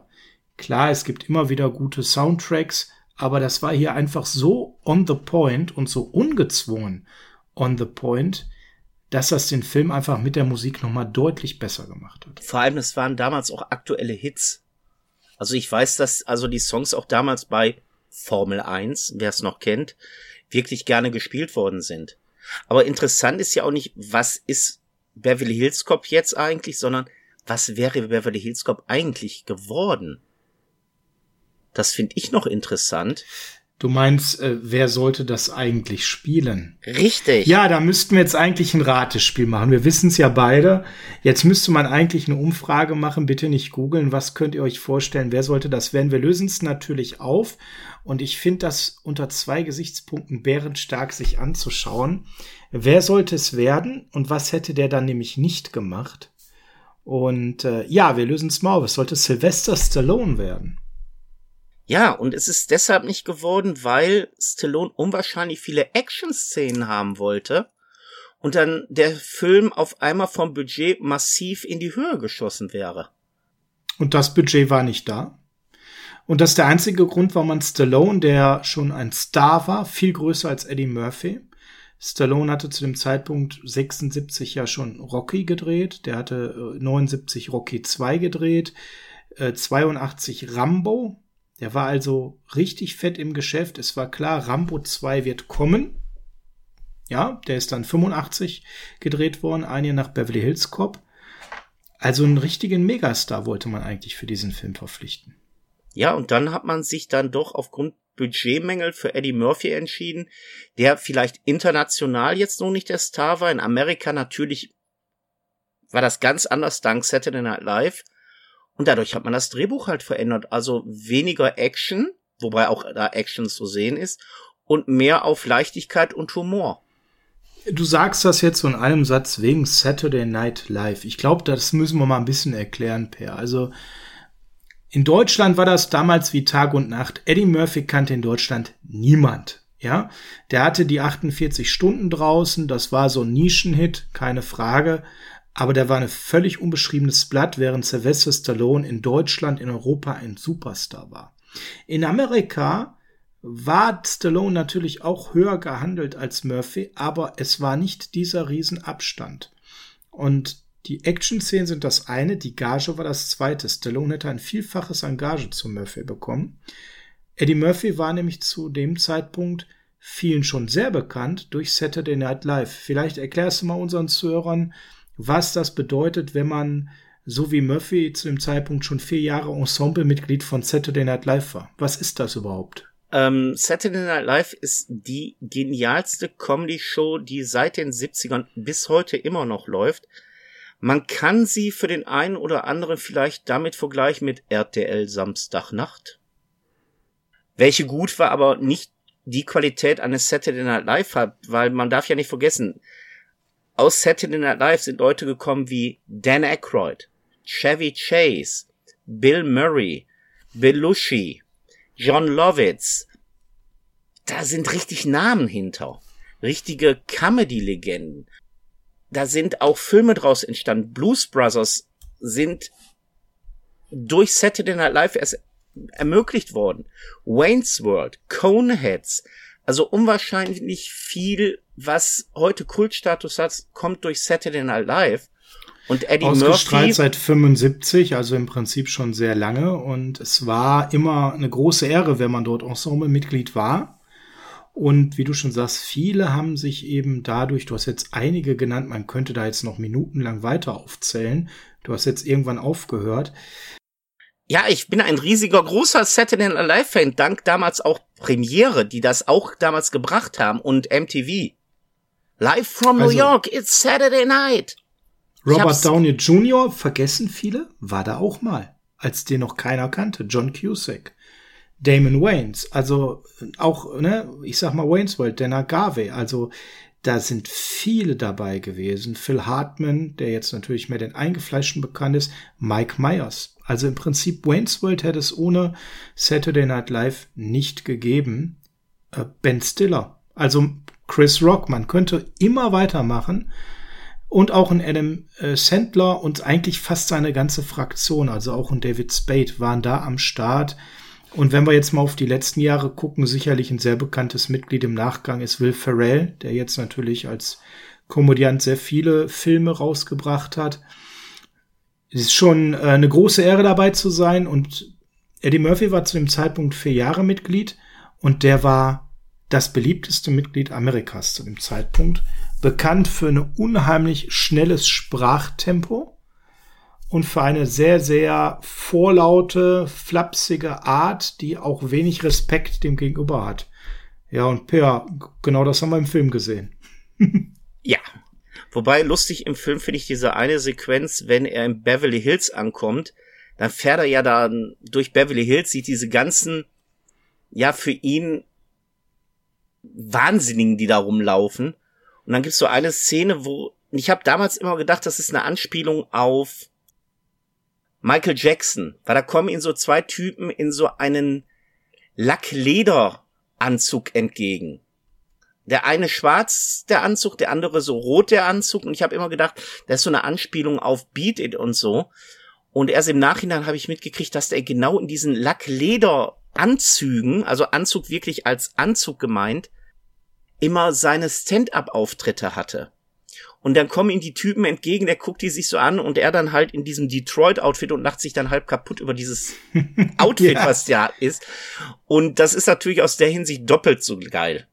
Klar, es gibt immer wieder gute Soundtracks, aber das war hier einfach so on the point und so ungezwungen on the point, dass das den Film einfach mit der Musik nochmal deutlich besser gemacht hat. Vor allem, es waren damals auch aktuelle Hits. Also ich weiß, dass also die Songs auch damals bei Formel 1, wer es noch kennt, wirklich gerne gespielt worden sind. Aber interessant ist ja auch nicht, was ist Beverly Hills Cop jetzt eigentlich, sondern was wäre Beverly Hills Cop eigentlich geworden? Das finde ich noch interessant. Du meinst, äh, wer sollte das eigentlich spielen? Richtig. Ja, da müssten wir jetzt eigentlich ein Ratespiel machen. Wir wissen es ja beide. Jetzt müsste man eigentlich eine Umfrage machen. Bitte nicht googeln. Was könnt ihr euch vorstellen? Wer sollte das werden? Wir lösen es natürlich auf. Und ich finde das unter zwei Gesichtspunkten bärenstark sich anzuschauen. Wer sollte es werden und was hätte der dann nämlich nicht gemacht? Und äh, ja, wir lösen es mal auf. Es sollte Sylvester Stallone werden. Ja, und es ist deshalb nicht geworden, weil Stallone unwahrscheinlich viele Action-Szenen haben wollte und dann der Film auf einmal vom Budget massiv in die Höhe geschossen wäre. Und das Budget war nicht da. Und das ist der einzige Grund, warum man Stallone, der schon ein Star war, viel größer als Eddie Murphy. Stallone hatte zu dem Zeitpunkt 76 ja schon Rocky gedreht. Der hatte 79 äh, Rocky 2 gedreht, 82 äh, Rambo, der war also richtig fett im Geschäft. Es war klar, Rambo 2 wird kommen. Ja, der ist dann 85 gedreht worden, ein Jahr nach Beverly Hills Cop. Also einen richtigen Megastar wollte man eigentlich für diesen Film verpflichten. Ja, und dann hat man sich dann doch aufgrund Budgetmängel für Eddie Murphy entschieden, der vielleicht international jetzt noch nicht der Star war. In Amerika natürlich war das ganz anders dank Saturday Night Live. Und dadurch hat man das Drehbuch halt verändert. Also weniger Action, wobei auch da Action zu sehen ist, und mehr auf Leichtigkeit und Humor. Du sagst das jetzt so in einem Satz wegen Saturday Night Live. Ich glaube, das müssen wir mal ein bisschen erklären, Per. Also in Deutschland war das damals wie Tag und Nacht. Eddie Murphy kannte in Deutschland niemand. Ja, der hatte die 48 Stunden draußen. Das war so ein Nischenhit, keine Frage aber der war ein völlig unbeschriebenes Blatt, während Sylvester Stallone in Deutschland, in Europa ein Superstar war. In Amerika war Stallone natürlich auch höher gehandelt als Murphy, aber es war nicht dieser Riesenabstand. Und die Action-Szenen sind das eine, die Gage war das zweite. Stallone hätte ein Vielfaches an Gage zu Murphy bekommen. Eddie Murphy war nämlich zu dem Zeitpunkt vielen schon sehr bekannt durch Saturday Night Live. Vielleicht erklärst du mal unseren Zuhörern, was das bedeutet, wenn man so wie Murphy zu dem Zeitpunkt schon vier Jahre Ensemblemitglied von Saturday Night Live war. Was ist das überhaupt? Ähm, Saturday Night Live ist die genialste Comedy-Show, die seit den 70ern bis heute immer noch läuft. Man kann sie für den einen oder anderen vielleicht damit vergleichen mit RTL Samstagnacht. Welche gut war, aber nicht die Qualität eines Saturday Night Live hat, weil man darf ja nicht vergessen, aus Saturday Night Live sind Leute gekommen wie Dan Aykroyd, Chevy Chase, Bill Murray, Belushi, John Lovitz. Da sind richtig Namen hinter. Richtige Comedy-Legenden. Da sind auch Filme draus entstanden. Blues Brothers sind durch Saturday Night Live erst ermöglicht worden. Wayne's World, Coneheads, also unwahrscheinlich viel, was heute Kultstatus hat, kommt durch Saturday Night Live. Und Eddie Ausgestrahlt Murphy. seit 75, also im Prinzip schon sehr lange. Und es war immer eine große Ehre, wenn man dort Ensemble-Mitglied war. Und wie du schon sagst, viele haben sich eben dadurch, du hast jetzt einige genannt, man könnte da jetzt noch minutenlang weiter aufzählen. Du hast jetzt irgendwann aufgehört. Ja, ich bin ein riesiger, großer Saturday Night Live Fan, dank damals auch Premiere, die das auch damals gebracht haben und MTV. Live from New also, York, it's Saturday night. Robert Downey Jr., vergessen viele, war da auch mal, als den noch keiner kannte. John Cusack. Damon Waynes, also auch, ne, ich sag mal Wayne's World, Dana Garvey, also da sind viele dabei gewesen. Phil Hartman, der jetzt natürlich mehr den Eingefleischten bekannt ist, Mike Myers, also im Prinzip Wayne's World hätte es ohne Saturday Night Live nicht gegeben. Äh, ben Stiller, also Chris Rock, man könnte immer weitermachen. Und auch ein Adam äh, Sandler und eigentlich fast seine ganze Fraktion, also auch ein David Spade, waren da am Start. Und wenn wir jetzt mal auf die letzten Jahre gucken, sicherlich ein sehr bekanntes Mitglied im Nachgang ist Will Ferrell, der jetzt natürlich als Komödiant sehr viele Filme rausgebracht hat. Es ist schon äh, eine große Ehre dabei zu sein und Eddie Murphy war zu dem Zeitpunkt vier Jahre Mitglied und der war das beliebteste Mitglied Amerikas zu dem Zeitpunkt. Bekannt für ein unheimlich schnelles Sprachtempo und für eine sehr, sehr vorlaute, flapsige Art, die auch wenig Respekt dem Gegenüber hat. Ja, und ja, genau das haben wir im Film gesehen. <laughs> ja. Wobei lustig im Film finde ich diese eine Sequenz, wenn er in Beverly Hills ankommt, dann fährt er ja da durch Beverly Hills, sieht diese ganzen, ja, für ihn Wahnsinnigen, die da rumlaufen. Und dann gibt's so eine Szene, wo, ich habe damals immer gedacht, das ist eine Anspielung auf Michael Jackson, weil da kommen ihn so zwei Typen in so einen Lacklederanzug entgegen. Der eine schwarz, der Anzug, der andere so rot, der Anzug. Und ich habe immer gedacht, das ist so eine Anspielung auf Beat It und so. Und erst im Nachhinein habe ich mitgekriegt, dass der genau in diesen Lacklederanzügen, also Anzug wirklich als Anzug gemeint, immer seine Stand-up-Auftritte hatte. Und dann kommen ihm die Typen entgegen, der guckt die sich so an und er dann halt in diesem Detroit-Outfit und lacht sich dann halb kaputt über dieses <laughs> Outfit, ja. was ja ist. Und das ist natürlich aus der Hinsicht doppelt so geil.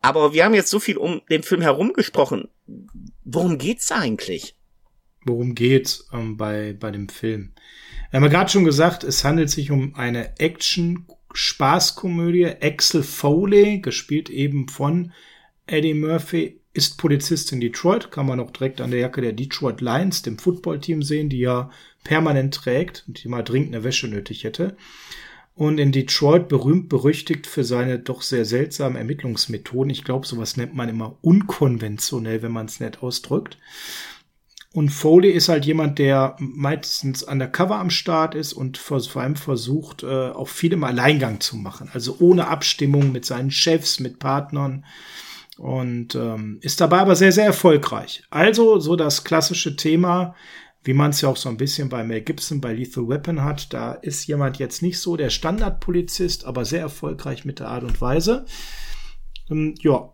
Aber wir haben jetzt so viel um den Film herum gesprochen. Worum geht's eigentlich? worum geht ähm, bei, bei dem Film. Wir haben ja gerade schon gesagt, es handelt sich um eine Action-Spaßkomödie. Axel Foley, gespielt eben von Eddie Murphy, ist Polizist in Detroit. Kann man auch direkt an der Jacke der Detroit Lions, dem Footballteam, sehen, die er permanent trägt und die mal dringend eine Wäsche nötig hätte. Und in Detroit berühmt berüchtigt für seine doch sehr seltsamen Ermittlungsmethoden. Ich glaube, sowas nennt man immer unkonventionell, wenn man es nett ausdrückt. Und Foley ist halt jemand, der meistens undercover am Start ist und vor, allem versucht, äh, auch viel im Alleingang zu machen. Also ohne Abstimmung mit seinen Chefs, mit Partnern. Und ähm, ist dabei aber sehr, sehr erfolgreich. Also so das klassische Thema, wie man es ja auch so ein bisschen bei Mel Gibson bei Lethal Weapon hat. Da ist jemand jetzt nicht so der Standardpolizist, aber sehr erfolgreich mit der Art und Weise. Ähm, ja.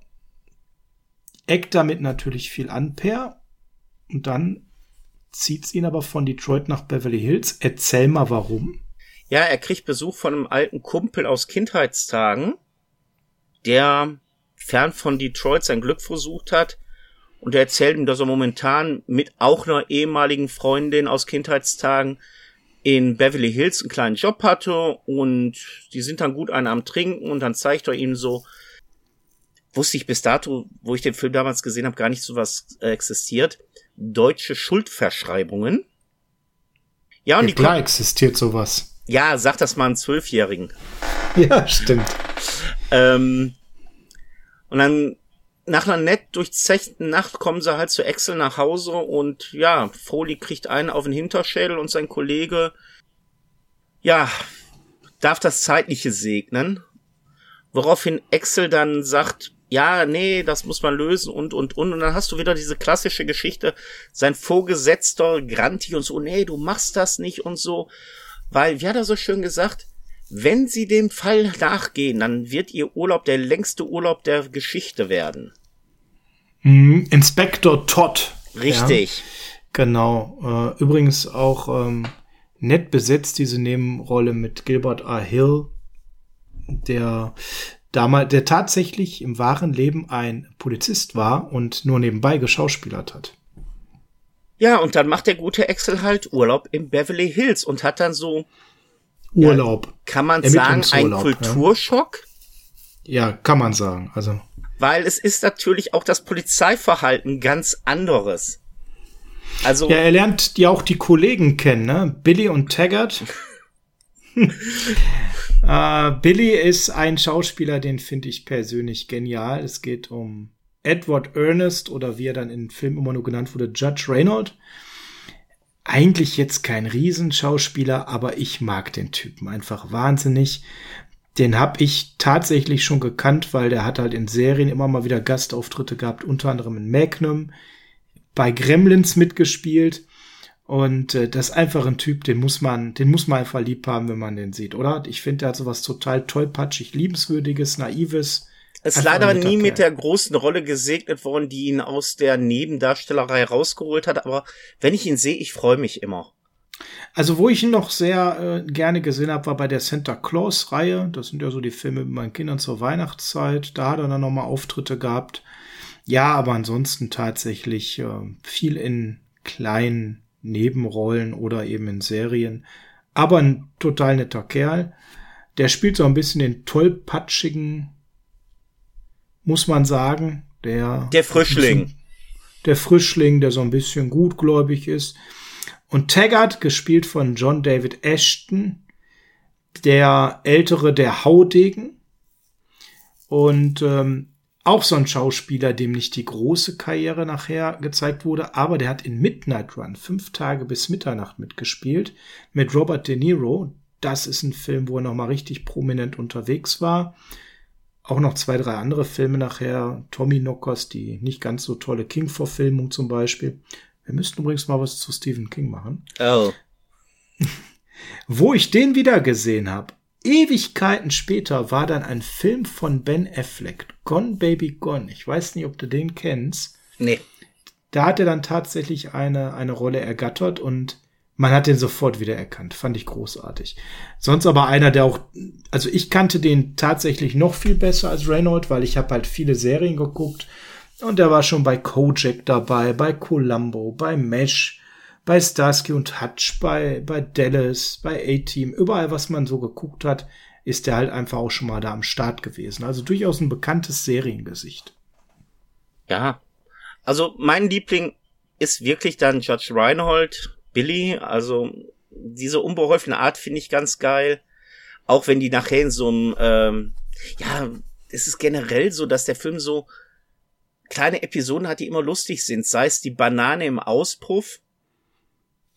Eckt damit natürlich viel an per und dann zieht's ihn aber von Detroit nach Beverly Hills. Erzähl mal warum. Ja, er kriegt Besuch von einem alten Kumpel aus Kindheitstagen, der fern von Detroit sein Glück versucht hat. Und er erzählt ihm, dass er momentan mit auch einer ehemaligen Freundin aus Kindheitstagen in Beverly Hills einen kleinen Job hatte und die sind dann gut einen am Trinken und dann zeigt er ihm so, wusste ich bis dato, wo ich den Film damals gesehen habe, gar nicht so was äh, existiert deutsche Schuldverschreibungen. Ja, und ja, die klar existiert sowas. Ja, sag das mal einem Zwölfjährigen. Ja, stimmt. ähm, und dann nach einer nett durchzechten Nacht kommen sie halt zu Excel nach Hause und ja, Foley kriegt einen auf den Hinterschädel und sein Kollege, ja, darf das Zeitliche segnen. Woraufhin Excel dann sagt, ja, nee, das muss man lösen und, und, und. Und dann hast du wieder diese klassische Geschichte, sein Vorgesetzter Granti und so, nee, du machst das nicht und so. Weil, wie hat er so schön gesagt, wenn sie dem Fall nachgehen, dann wird ihr Urlaub der längste Urlaub der Geschichte werden. Mm, Inspektor Todd. Richtig. Ja, genau. Äh, übrigens auch ähm, nett besetzt diese Nebenrolle mit Gilbert R. Hill, der damals, der tatsächlich im wahren Leben ein Polizist war und nur nebenbei geschauspielert hat. Ja, und dann macht der gute Excel halt Urlaub in Beverly Hills und hat dann so Urlaub. Ja, kann man sagen, ein Kulturschock? Ja. ja, kann man sagen. Also. Weil es ist natürlich auch das Polizeiverhalten ganz anderes. Also. Ja, er lernt ja auch die Kollegen kennen, ne? Billy und Taggart. <laughs> Äh, Billy ist ein Schauspieler, den finde ich persönlich genial. Es geht um Edward Ernest oder wie er dann im Film immer nur genannt wurde, Judge Reynolds. Eigentlich jetzt kein Riesenschauspieler, aber ich mag den Typen einfach wahnsinnig. Den habe ich tatsächlich schon gekannt, weil der hat halt in Serien immer mal wieder Gastauftritte gehabt, unter anderem in Magnum, bei Gremlins mitgespielt. Und äh, das ist einfach ein Typ, den muss man, den muss man einfach lieb haben, wenn man den sieht, oder? Ich finde, der hat sowas total tollpatschig, liebenswürdiges, naives, Ist leider nie mit der großen Rolle gesegnet worden, die ihn aus der Nebendarstellerei rausgeholt hat, aber wenn ich ihn sehe, ich freue mich immer. Also, wo ich ihn noch sehr äh, gerne gesehen habe, war bei der Santa Claus-Reihe. Das sind ja so die Filme mit meinen Kindern zur Weihnachtszeit. Da hat er dann nochmal Auftritte gehabt. Ja, aber ansonsten tatsächlich äh, viel in kleinen Nebenrollen oder eben in Serien. Aber ein total netter Kerl. Der spielt so ein bisschen den tollpatschigen, muss man sagen. Der, der Frischling. Bisschen, der Frischling, der so ein bisschen gutgläubig ist. Und Taggart, gespielt von John David Ashton, der ältere der Haudegen. Und ähm, auch so ein Schauspieler, dem nicht die große Karriere nachher gezeigt wurde, aber der hat in Midnight Run fünf Tage bis Mitternacht mitgespielt mit Robert De Niro. Das ist ein Film, wo er nochmal richtig prominent unterwegs war. Auch noch zwei, drei andere Filme nachher. Tommy Knockers, die nicht ganz so tolle King-Verfilmung zum Beispiel. Wir müssten übrigens mal was zu Stephen King machen. Oh. <laughs> Wo ich den wieder gesehen habe, Ewigkeiten später, war dann ein Film von Ben Affleck, Gone Baby Gone. Ich weiß nicht, ob du den kennst. Nee. Da hat er dann tatsächlich eine, eine Rolle ergattert und man hat den sofort wieder erkannt. Fand ich großartig. Sonst aber einer, der auch, also ich kannte den tatsächlich noch viel besser als Reynolds, weil ich habe halt viele Serien geguckt und er war schon bei Kojak dabei, bei Columbo, bei Mesh, bei Starsky und Hutch, bei, bei Dallas, bei A-Team, überall, was man so geguckt hat, ist er halt einfach auch schon mal da am Start gewesen. Also durchaus ein bekanntes Seriengesicht. Ja. Also mein Liebling ist wirklich dann Judge Reinhold, Billy. Also diese unbeholfene Art finde ich ganz geil. Auch wenn die nachher in so einem, ähm, ja, es ist generell so, dass der Film so kleine Episoden hat, die immer lustig sind. Sei es die Banane im Auspuff.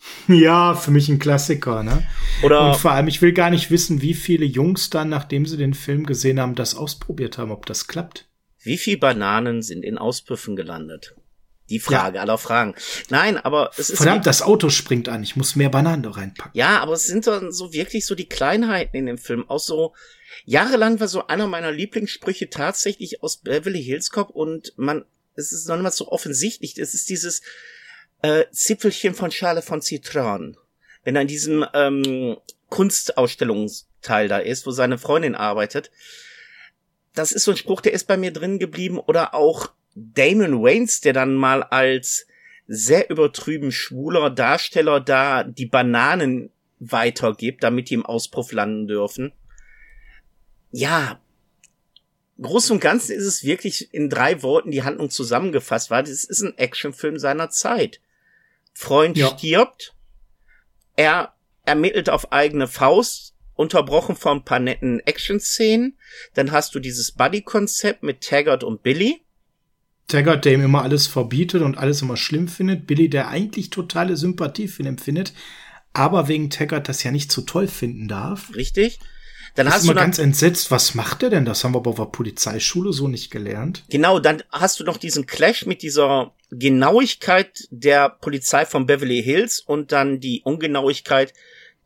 <laughs> Ja, für mich ein Klassiker, ne? Oder Und vor allem, ich will gar nicht wissen, wie viele Jungs dann, nachdem sie den Film gesehen haben, das ausprobiert haben, ob das klappt. Wie viele Bananen sind in Auspüffen gelandet? Die Frage ja. aller Fragen. Nein, aber es ist. Verdammt, das Auto springt an. Ich muss mehr Bananen da reinpacken. Ja, aber es sind dann so wirklich so die Kleinheiten in dem Film. Auch so, Jahrelang war so einer meiner Lieblingssprüche tatsächlich aus Beverly Hills Cop und man, es ist noch nicht mal so offensichtlich, es ist dieses äh, Zipfelchen von Schale von Zitron. Wenn er in diesem ähm, Kunstausstellungsteil da ist, wo seine Freundin arbeitet. Das ist so ein Spruch, der ist bei mir drin geblieben. Oder auch Damon Waynes, der dann mal als sehr übertrüben schwuler Darsteller da die Bananen weitergibt, damit die im Auspuff landen dürfen ja, groß und ganzen ist es wirklich in drei Worten die Handlung zusammengefasst, weil es ist ein Actionfilm seiner Zeit. Freund ja. stirbt, er ermittelt auf eigene Faust, unterbrochen von ein paar netten Action-Szenen. Dann hast du dieses Buddy-Konzept mit Taggart und Billy. Taggart, der ihm immer alles verbietet und alles immer schlimm findet. Billy, der eigentlich totale Sympathie für ihn empfindet, aber wegen Taggart das ja nicht so toll finden darf. Richtig. Dann hast du ganz entsetzt, was macht er denn? Das haben wir aber auf der Polizeischule so nicht gelernt. Genau, dann hast du noch diesen Clash mit dieser Genauigkeit der Polizei von Beverly Hills und dann die Ungenauigkeit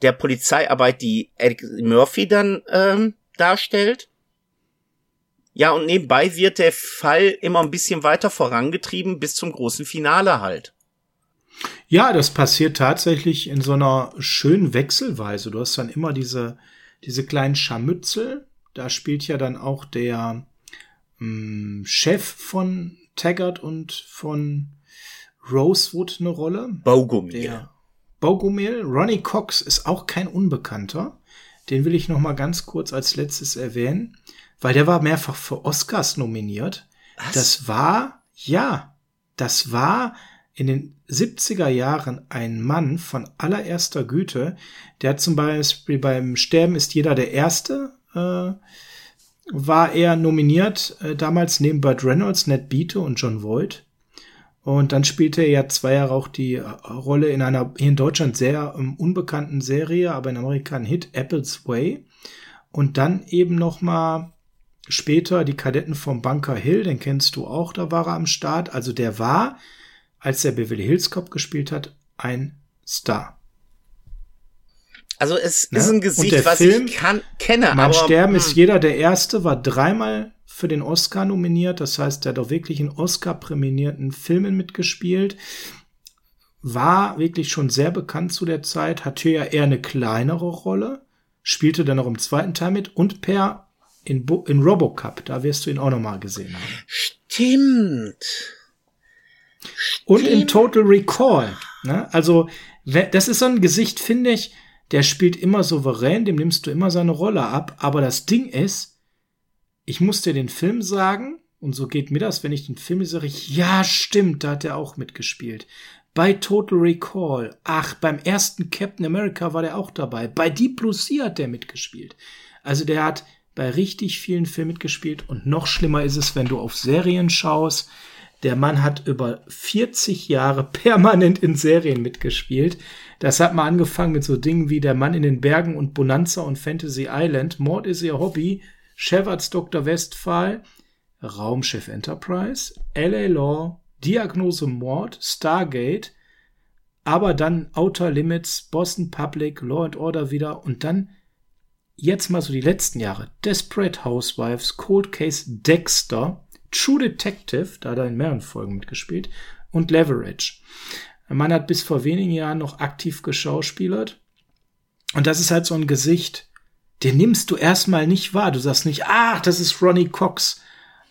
der Polizeiarbeit, die Eric Murphy dann ähm, darstellt. Ja, und nebenbei wird der Fall immer ein bisschen weiter vorangetrieben bis zum großen Finale halt. Ja, das passiert tatsächlich in so einer schönen Wechselweise. Du hast dann immer diese diese kleinen Scharmützel. Da spielt ja dann auch der ähm, Chef von Taggart und von Rosewood eine Rolle. Bogomil. Der Bogomil. Ronnie Cox ist auch kein Unbekannter. Den will ich noch mal ganz kurz als letztes erwähnen, weil der war mehrfach für Oscars nominiert. Was? Das war, ja, das war in den 70er Jahren ein Mann von allererster Güte, der zum Beispiel beim Sterben ist jeder der Erste, äh, war er nominiert, äh, damals neben Burt Reynolds, Ned Beate und John Voight. Und dann spielte er ja zwei Jahre auch die äh, Rolle in einer hier in Deutschland sehr ähm, unbekannten Serie, aber in Amerika ein Hit, Apple's Way. Und dann eben noch mal später die Kadetten vom Bunker Hill, den kennst du auch, da war er am Start. Also der war als er Beverly Hills Cop gespielt hat, ein Star. Also es Ne? ist ein Gesicht, was Film, ich kann, kenne, Mein aber Sterben hm, ist jeder der Erste, war dreimal für den Oscar nominiert. Das heißt, er hat auch wirklich in Oscar-präminierten Filmen mitgespielt. War wirklich schon sehr bekannt zu der Zeit, hat hier ja eher eine kleinere Rolle, spielte dann auch im zweiten Teil mit und per in, Bo in Robocop, da wirst du ihn auch noch mal gesehen haben. stimmt. Und in Stimmt. Total Recall. Ne? Also, das ist so ein Gesicht, finde ich, der spielt immer souverän, dem nimmst du immer seine Rolle ab. Aber das Ding ist, ich muss dir den Film sagen, und so geht mir das, wenn ich den Film sage, ich, ja, stimmt, da hat er auch mitgespielt. Bei Total Recall, ach, beim ersten Captain America war der auch dabei. Bei Deep Blue Sea hat der mitgespielt. Also der hat bei richtig vielen Filmen mitgespielt und noch schlimmer ist es, wenn du auf Serien schaust. Der Mann hat über 40 Jahre permanent in Serien mitgespielt. Das hat mal angefangen mit so Dingen wie Der Mann in den Bergen und Bonanza und Fantasy Island, Mord ist ihr Hobby, Chef als Dr. Westphal, Raumschiff Enterprise, LA Law, Diagnose Mord, Stargate, aber dann Outer Limits, Boston Public, Law and Order wieder. Und dann jetzt mal so die letzten Jahre. Desperate Housewives, Cold Case Dexter, True Detective, da hat er in mehreren Folgen mitgespielt, und Leverage. Der Mann hat bis vor wenigen Jahren noch aktiv geschauspielert. Und das ist halt so ein Gesicht, den nimmst du erstmal nicht wahr. Du sagst nicht, ach, das ist Ronnie Cox.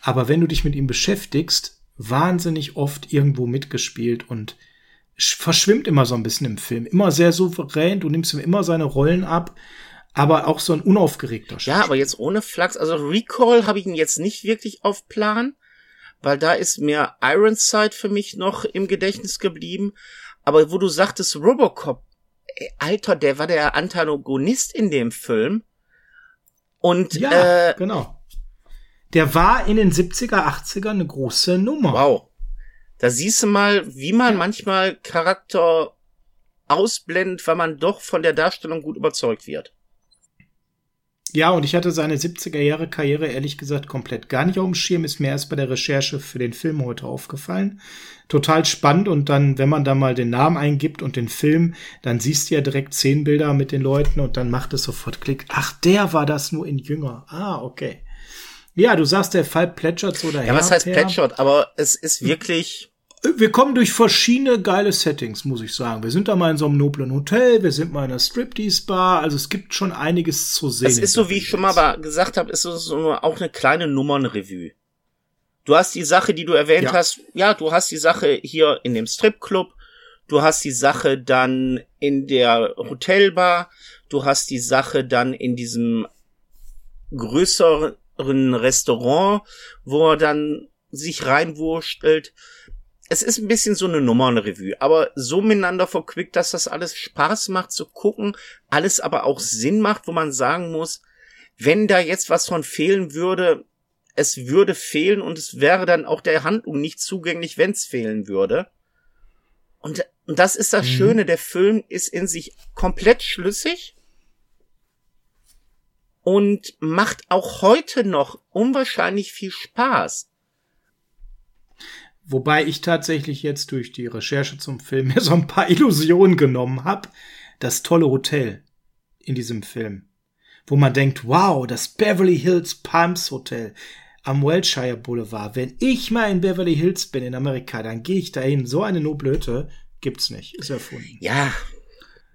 Aber wenn du dich mit ihm beschäftigst, wahnsinnig oft irgendwo mitgespielt und sch- verschwimmt immer so ein bisschen im Film. Immer sehr souverän, du nimmst ihm immer seine Rollen ab, aber auch so ein unaufgeregter Ja, aber jetzt ohne Flachs. Also Recall habe ich ihn jetzt nicht wirklich auf Plan, weil da ist mir Ironside für mich noch im Gedächtnis geblieben. Aber wo du sagtest Robocop, ey, Alter, der war der Antagonist in dem Film. Und Ja, äh, genau. Der war in den 70er, 80er eine große Nummer. wow. Da siehst du mal, wie man manchmal Charakter ausblendet, weil man doch von der Darstellung gut überzeugt wird. Ja, und ich hatte seine 70er Jahre Karriere ehrlich gesagt komplett gar nicht auf dem Schirm, ist mir erst bei der Recherche für den Film heute aufgefallen. Total spannend und dann, wenn man da mal den Namen eingibt und den Film, dann siehst du ja direkt zehn Bilder mit den Leuten und dann macht es sofort Klick. Ach, der war das nur in jünger. Ah, okay. Ja, du sagst, der Fall plätschert so daher. Ja, was heißt. Plätschert? Aber es ist <laughs> wirklich, Wir kommen durch verschiedene geile Settings, muss ich sagen. Wir sind da mal in so einem noblen Hotel, wir sind mal in einer Striptease-Bar, also es gibt schon einiges zu sehen. Es ist so, wie ich schon mal gesagt habe, ist so, so auch eine kleine Nummernrevue. Du hast die Sache, die du erwähnt Ja. hast, ja, du hast die Sache hier in dem Stripclub, du hast die Sache dann in der Hotelbar, du hast die Sache dann in diesem größeren Restaurant, wo er dann sich reinwurstelt. Es ist ein bisschen so eine Nummernrevue, aber so miteinander verquickt, dass das alles Spaß macht zu gucken, alles aber auch Sinn macht, wo man sagen muss, wenn da jetzt was von fehlen würde, es würde fehlen und es wäre dann auch der Handlung nicht zugänglich, wenn es fehlen würde. Und, und das ist das Mhm. Schöne, der Film ist in sich komplett schlüssig und macht auch heute noch unwahrscheinlich viel Spaß. Wobei ich tatsächlich jetzt durch die Recherche zum Film <laughs> mir so ein paar Illusionen genommen habe. Das tolle Hotel in diesem Film. Wo man denkt, wow, das Beverly Hills Palms Hotel am Wilshire Boulevard. Wenn ich mal in Beverly Hills bin in Amerika, dann gehe ich dahin. So eine noble Hütte gibt's nicht. Ist erfunden. Ja,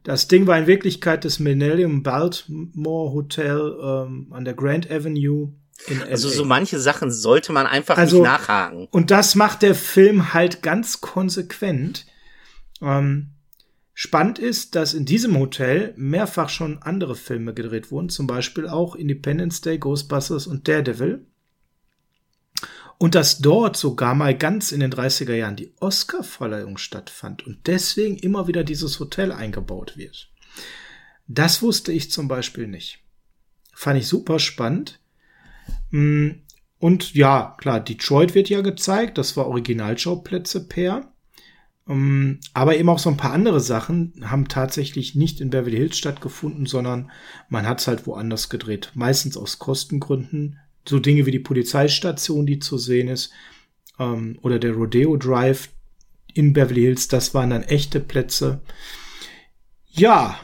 Das Ding war in Wirklichkeit das Millennium Baltimore Hotel ähm, an der Grand Avenue. Also so manche Sachen sollte man einfach Also- nicht nachhaken. Und das macht der Film halt ganz konsequent. Ähm, spannend ist, dass in diesem Hotel mehrfach schon andere Filme gedreht wurden, zum Beispiel auch Independence Day, Ghostbusters und Daredevil. Und dass dort sogar mal ganz in den 30er Jahren die Oscar-Verleihung stattfand und deswegen immer wieder dieses Hotel eingebaut wird. Das wusste ich zum Beispiel nicht. Fand ich super spannend. Mm, Und ja, klar, Detroit wird ja gezeigt. Das war Originalschauplätze per. Ähm, Aber eben auch so ein paar andere Sachen haben tatsächlich nicht in Beverly Hills stattgefunden, sondern man hat es halt woanders gedreht. Meistens aus Kostengründen. So Dinge wie die Polizeistation, die zu sehen ist, ähm, oder der Rodeo Drive in Beverly Hills, das waren dann echte Plätze. Ja,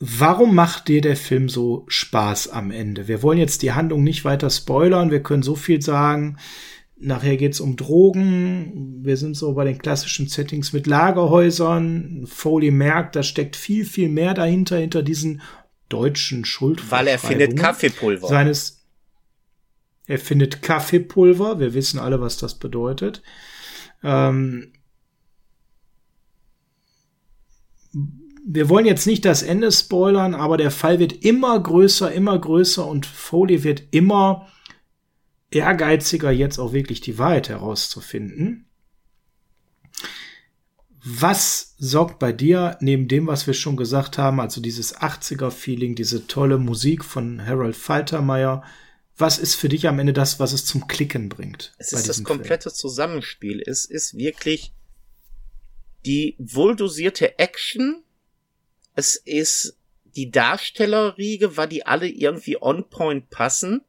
warum macht dir der Film so Spaß am Ende? Wir wollen jetzt die Handlung nicht weiter spoilern. Wir können so viel sagen. Nachher geht's um Drogen. Wir sind so bei den klassischen Settings mit Lagerhäusern. Foley merkt, da steckt viel, viel mehr dahinter, hinter diesen deutschen Schuldverschreibungen. Weil er findet Kaffeepulver. Seines, er findet Kaffeepulver. Wir wissen alle, was das bedeutet. Ähm, wir wollen jetzt nicht das Ende spoilern, aber der Fall wird immer größer, immer größer und Foley wird immer ehrgeiziger, jetzt auch wirklich die Wahrheit herauszufinden. Was sorgt bei dir, neben dem, was wir schon gesagt haben, also dieses 80er-Feeling, diese tolle Musik von Harold Faltermeier, was ist für dich am Ende das, was es zum Klicken bringt? Es ist das komplette Film? Zusammenspiel. Es ist wirklich die wohldosierte Action. Es ist die Darstellerriege, weil die alle irgendwie on point passen.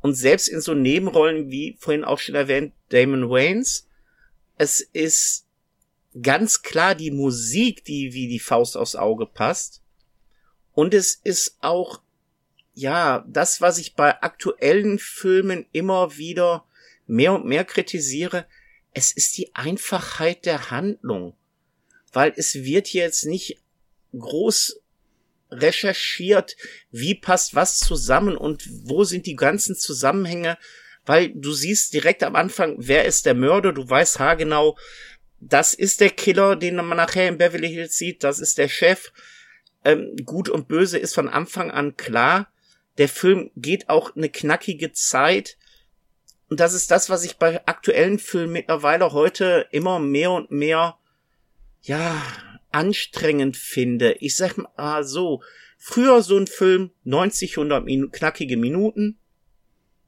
Und selbst in so Nebenrollen, wie vorhin auch schon erwähnt, Damon Waynes, es ist ganz klar die Musik, die wie die Faust aufs Auge passt. Und es ist auch, ja, das, was ich bei aktuellen Filmen immer wieder mehr und mehr kritisiere, es ist die Einfachheit der Handlung. Weil es wird jetzt nicht groß recherchiert, wie passt was zusammen und wo sind die ganzen Zusammenhänge, weil du siehst direkt am Anfang, wer ist der Mörder, du weißt haargenau, das ist der Killer, den man nachher in Beverly Hills sieht, das ist der Chef. Ähm, Gut und Böse ist von Anfang an klar. Der Film geht auch eine knackige Zeit. Und das ist das, was ich bei aktuellen Filmen mittlerweile heute immer mehr und mehr, ja, anstrengend finde. Ich sag mal so, früher so ein Film, 90, 100 Minu knackige Minuten,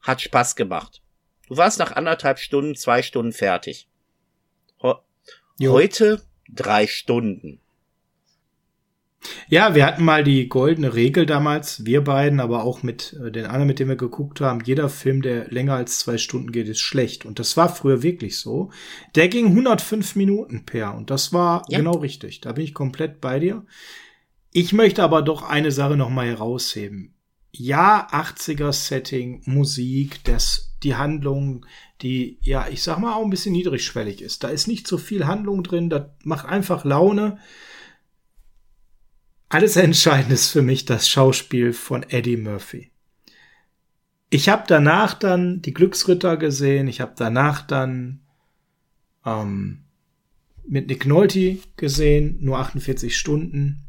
hat Spaß gemacht. Du warst nach anderthalb Stunden, zwei Stunden fertig. Jo. Heute drei Stunden. Ja, wir hatten mal die goldene Regel damals, wir beiden, aber auch mit äh, den anderen, mit denen wir geguckt haben. Jeder Film, der länger als zwei Stunden geht, ist schlecht. Und das war früher wirklich so. Der ging 105 Minuten per. Und das war ja. genau richtig. Da bin ich komplett bei dir. Ich möchte aber doch eine Sache noch mal herausheben. Ja, 80er Setting, Musik, das, die Handlung, die, ja, ich sag mal auch ein bisschen niedrigschwellig ist. Da ist nicht so viel Handlung drin, das macht einfach Laune. Alles entscheidend ist für mich das Schauspiel von Eddie Murphy. Ich habe danach dann die Glücksritter gesehen, ich habe danach dann ähm, mit Nick Nolte gesehen, nur 48 Stunden.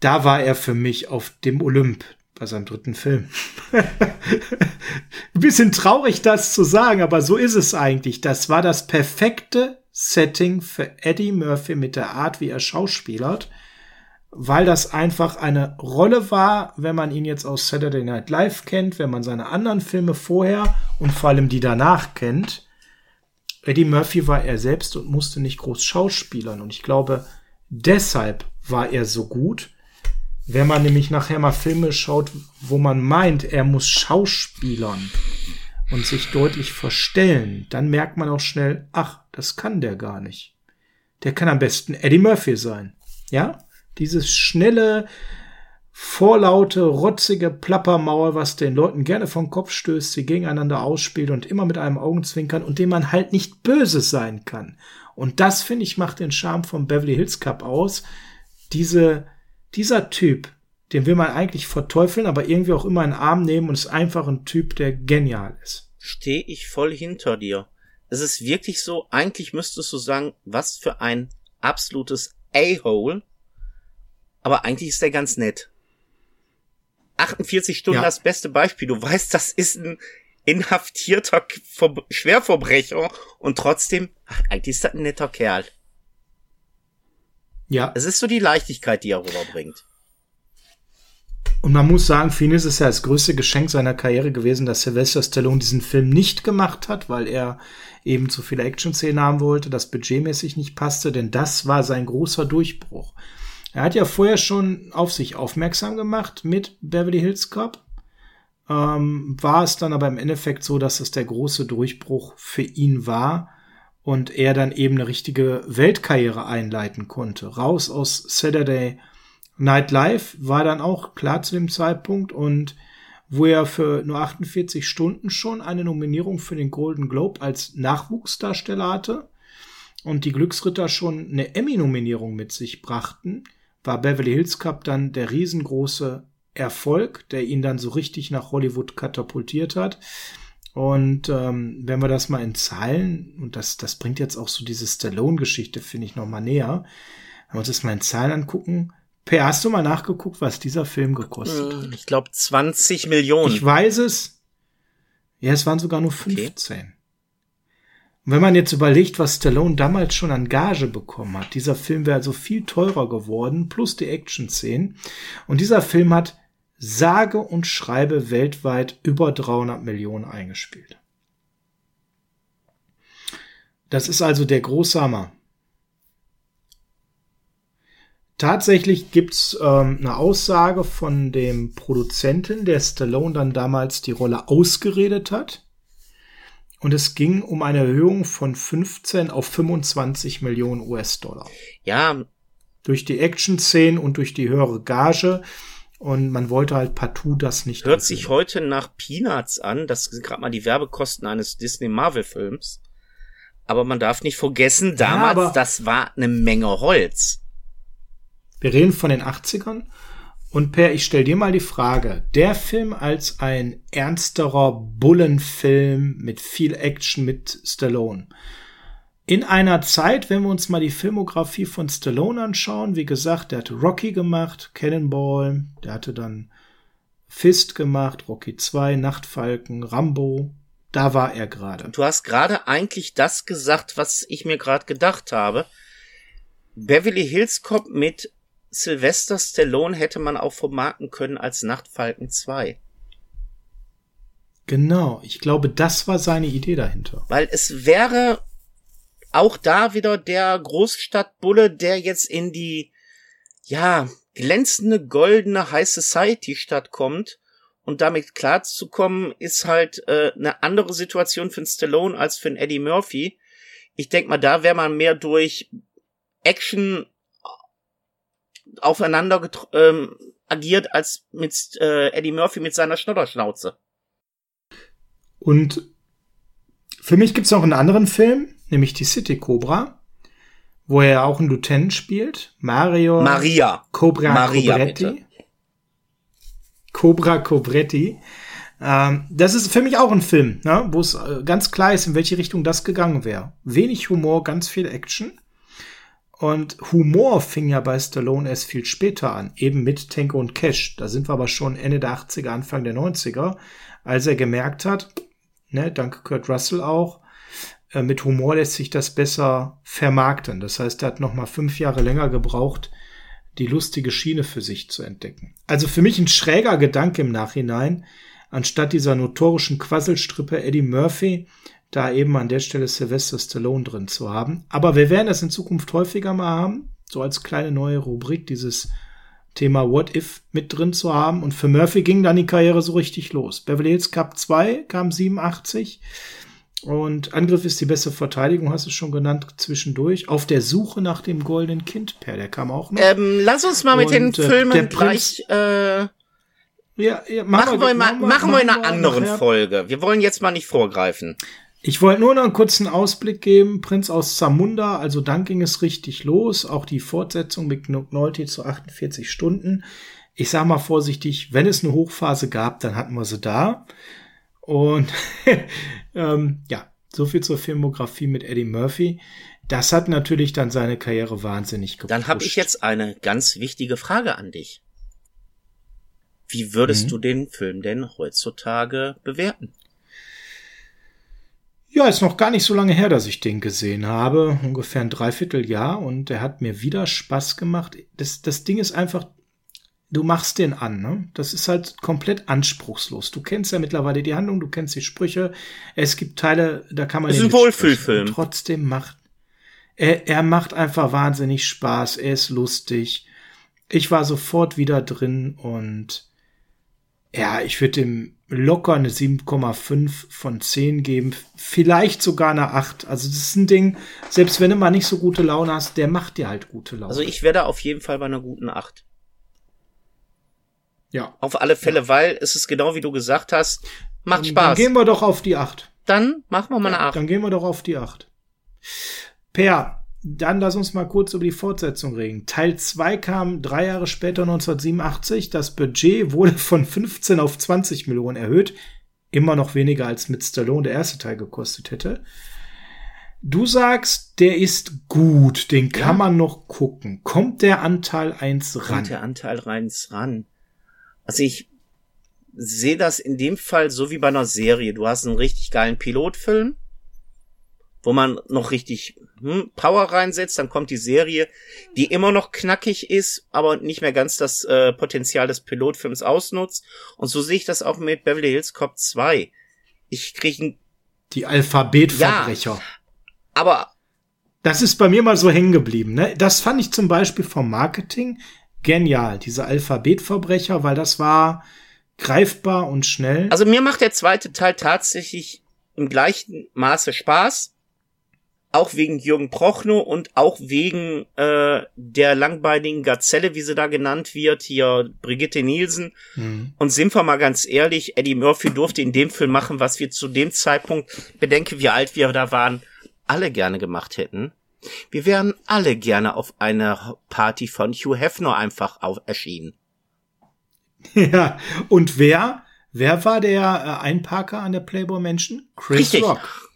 Da war er für mich auf dem Olymp bei seinem dritten Film. <laughs> Ein bisschen traurig, das zu sagen, aber so ist es eigentlich. Das war das perfekte Setting für Eddie Murphy mit der Art, wie er schauspielert weil das einfach eine Rolle war, wenn man ihn jetzt aus Saturday Night Live kennt, wenn man seine anderen Filme vorher und vor allem die danach kennt. Eddie Murphy war er selbst und musste nicht groß schauspielern. Und ich glaube, deshalb war er so gut. Wenn man nämlich nachher mal Filme schaut, wo man meint, er muss schauspielern und sich deutlich verstellen, dann merkt man auch schnell, ach, das kann der gar nicht. Der kann am besten Eddie Murphy sein. Ja? Dieses schnelle, vorlaute, rotzige Plappermaul, was den Leuten gerne vom Kopf stößt, sie gegeneinander ausspielt und immer mit einem Augenzwinkern und dem man halt nicht böse sein kann. Und das, finde ich, macht den Charme vom Beverly Hills Cup aus. Diese, dieser Typ, den will man eigentlich verteufeln, aber irgendwie auch immer in den Arm nehmen und ist einfach ein Typ, der genial ist. Stehe ich voll hinter dir. Es ist wirklich so, eigentlich müsstest du sagen, was für ein absolutes A-Hole aber eigentlich ist der ganz nett. 48 Stunden ja. das beste Beispiel. Du weißt, das ist ein inhaftierter Ver Schwerverbrecher und trotzdem, ach, eigentlich ist das ein netter Kerl. Ja. Es ist so die Leichtigkeit, die er rüberbringt. Und man muss sagen, für ihn ist es ja das größte Geschenk seiner Karriere gewesen, dass Sylvester Stallone diesen Film nicht gemacht hat, weil er eben zu viele Action-Szenen haben wollte, das budgetmäßig nicht passte, denn das war sein großer Durchbruch. Er hat ja vorher schon auf sich aufmerksam gemacht mit Beverly Hills Cop. Ähm, war es dann aber im Endeffekt so, dass es der große Durchbruch für ihn war und er dann eben eine richtige Weltkarriere einleiten konnte. Raus aus Saturday Nightlife war dann auch klar zu dem Zeitpunkt und wo er für nur 48 Stunden schon eine Nominierung für den Golden Globe als Nachwuchsdarsteller hatte und die Glücksritter schon eine Emmy-Nominierung mit sich brachten, war Beverly Hills Cup dann der riesengroße Erfolg, der ihn dann so richtig nach Hollywood katapultiert hat. Und ähm, wenn wir das mal in Zahlen, und das, das bringt jetzt auch so diese Stallone-Geschichte, finde ich, noch mal näher, wenn wir uns das mal in Zahlen angucken, Per, hast du mal nachgeguckt, was dieser Film gekostet hat? Ich glaube 20 Millionen. Ich weiß es. Ja, es waren sogar nur 15. Okay. Und wenn man jetzt überlegt, was Stallone damals schon an Gage bekommen hat, dieser Film wäre also viel teurer geworden, plus die Action-Szenen. Und dieser Film hat sage und schreibe weltweit über 300 Millionen eingespielt. Das ist also der Großhammer. Tatsächlich gibt's ähm, eine Aussage von dem Produzenten, der Stallone dann damals die Rolle ausgeredet hat. Und es ging um eine Erhöhung von 15 auf 25 Millionen US-Dollar. Ja. Durch die Action-Szenen und durch die höhere Gage. Und man wollte halt partout das nicht. Hört sich heute nach Peanuts an. Das sind gerade mal die Werbekosten eines Disney-Marvel-Films. Aber man darf nicht vergessen, damals, ja, das war eine Menge Holz. Wir reden von den 80ern. Und Per, ich stell dir mal die Frage, der Film als ein ernsterer Bullenfilm mit viel Action mit Stallone. In einer Zeit, wenn wir uns mal die Filmografie von Stallone anschauen, wie gesagt, der hatte Rocky gemacht, Cannonball, der hatte dann Fist gemacht, Rocky 2, Nachtfalken, Rambo, da war er gerade. Du hast gerade eigentlich das gesagt, was ich mir gerade gedacht habe. Beverly Hills Cop mit Sylvester Stallone hätte man auch vermarkten können als Nachtfalken 2. Genau, ich glaube, das war seine Idee dahinter. Weil es wäre auch da wieder der Großstadtbulle, der jetzt in die, ja, glänzende, goldene High Society Stadt kommt und damit klarzukommen, ist halt äh, eine andere Situation für einen Stallone als für einen Eddie Murphy. Ich denke mal, da wäre man mehr durch Action aufeinander ähm, agiert als mit äh, Eddie Murphy mit seiner Schnodderschnauze. Und für mich gibt's noch einen anderen Film, nämlich die City Cobra, wo er auch einen Lieutenant spielt. Mario Maria. Cobra Maria, Cobretti. Bitte. Cobra Cobretti. Ähm, das ist für mich auch ein Film, ne, wo es äh, ganz klar ist, in welche Richtung das gegangen wäre. Wenig Humor, ganz viel Action. Und Humor fing ja bei Stallone erst viel später an, eben mit Tango und Cash. Da sind wir aber schon Ende der 80er, Anfang der 90er, als er gemerkt hat, ne, danke Kurt Russell auch, äh, mit Humor lässt sich das besser vermarkten. Das heißt, er hat noch mal fünf Jahre länger gebraucht, die lustige Schiene für sich zu entdecken. Also für mich ein schräger Gedanke im Nachhinein, anstatt dieser notorischen Quasselstrippe Eddie Murphy da eben an der Stelle Sylvester Stallone drin zu haben. Aber wir werden das in Zukunft häufiger mal haben, so als kleine neue Rubrik, dieses Thema What If mit drin zu haben. Und für Murphy ging dann die Karriere so richtig los. Beverly Hills Cup 2 kam 87. Und Angriff ist die beste Verteidigung, hast du schon genannt, zwischendurch. Auf der Suche nach dem goldenen Kind, Per, der kam auch noch. Ähm, lass uns mal mit Und, den äh, Filmen gleich, äh, ja, ja, machen, machen, wir, mal, machen wir in einer anderen nachher. Folge. Wir wollen jetzt mal nicht vorgreifen. Ich wollte nur noch einen kurzen Ausblick geben. Prinz aus Zamunda, also dann ging es richtig los. Auch die Fortsetzung mit Nolte zu 48 Stunden. Ich sag mal vorsichtig, wenn es eine Hochphase gab, dann hatten wir sie da. Und <laughs> ähm, ja, so viel zur Filmografie mit Eddie Murphy. Das hat natürlich dann seine Karriere wahnsinnig gepusht. Dann habe ich jetzt eine ganz wichtige Frage an dich. Wie würdest mhm. du den Film denn heutzutage bewerten? Ja, ist noch gar nicht so lange her, dass ich den gesehen habe. Ungefähr ein Dreivierteljahr und er hat mir wieder Spaß gemacht. Das, das Ding ist einfach, du machst den an, ne? Das ist halt komplett anspruchslos. Du kennst ja mittlerweile die Handlung, du kennst die Sprüche. Es gibt Teile, da kann man. Es ist ein Wohlfühlfilm. Trotzdem macht er, er macht einfach wahnsinnig Spaß. Er ist lustig. Ich war sofort wieder drin und ja, ich würde dem locker eine 7,5 von 10 geben. Vielleicht sogar eine 8. Also das ist ein Ding, selbst wenn du mal nicht so gute Laune hast, der macht dir halt gute Laune. Also ich werde auf jeden Fall bei einer guten 8. Ja. Auf alle Fälle, weil es ist genau wie du gesagt hast, macht Dann Spaß. gehen wir doch auf die 8. Dann machen wir mal eine 8. Dann gehen wir doch auf die 8. Per, dann lass uns mal kurz über die Fortsetzung reden. Teil 2 kam drei Jahre später, 1987. Das Budget wurde von 15 auf 20 Millionen erhöht. Immer noch weniger als mit Stallone der erste Teil gekostet hätte. Du sagst, der ist gut, den kann Ja. man noch gucken. Kommt der Anteil 1 ran? Kommt der Anteil reins ran. Also ich sehe das in dem Fall so wie bei einer Serie. Du hast einen richtig geilen Pilotfilm, wo man noch richtig hm, Power reinsetzt, dann kommt die Serie, die immer noch knackig ist, aber nicht mehr ganz das äh, Potenzial des Pilotfilms ausnutzt. Und so sehe ich das auch mit Beverly Hills Cop 2. Ich kriege Die Alphabetverbrecher. aber Das ist bei mir mal so hängen geblieben. Ne? Das fand ich zum Beispiel vom Marketing genial, diese Alphabetverbrecher, weil das war greifbar und schnell. Also mir macht der zweite Teil tatsächlich im gleichen Maße Spaß. Auch wegen Jürgen Prochnow und auch wegen äh, der langbeinigen Gazelle, wie sie da genannt wird, hier Brigitte Nielsen. Hm. Und sind wir mal ganz ehrlich, Eddie Murphy durfte in dem Film machen, was wir zu dem Zeitpunkt, bedenke, wie alt wir da waren, alle gerne gemacht hätten. Wir wären alle gerne auf einer Party von Hugh Hefner einfach auf erschienen. <laughs> ja, und wer, wer war der äh, Einparker an der Playboy Mansion? Chris Richtig. Rock.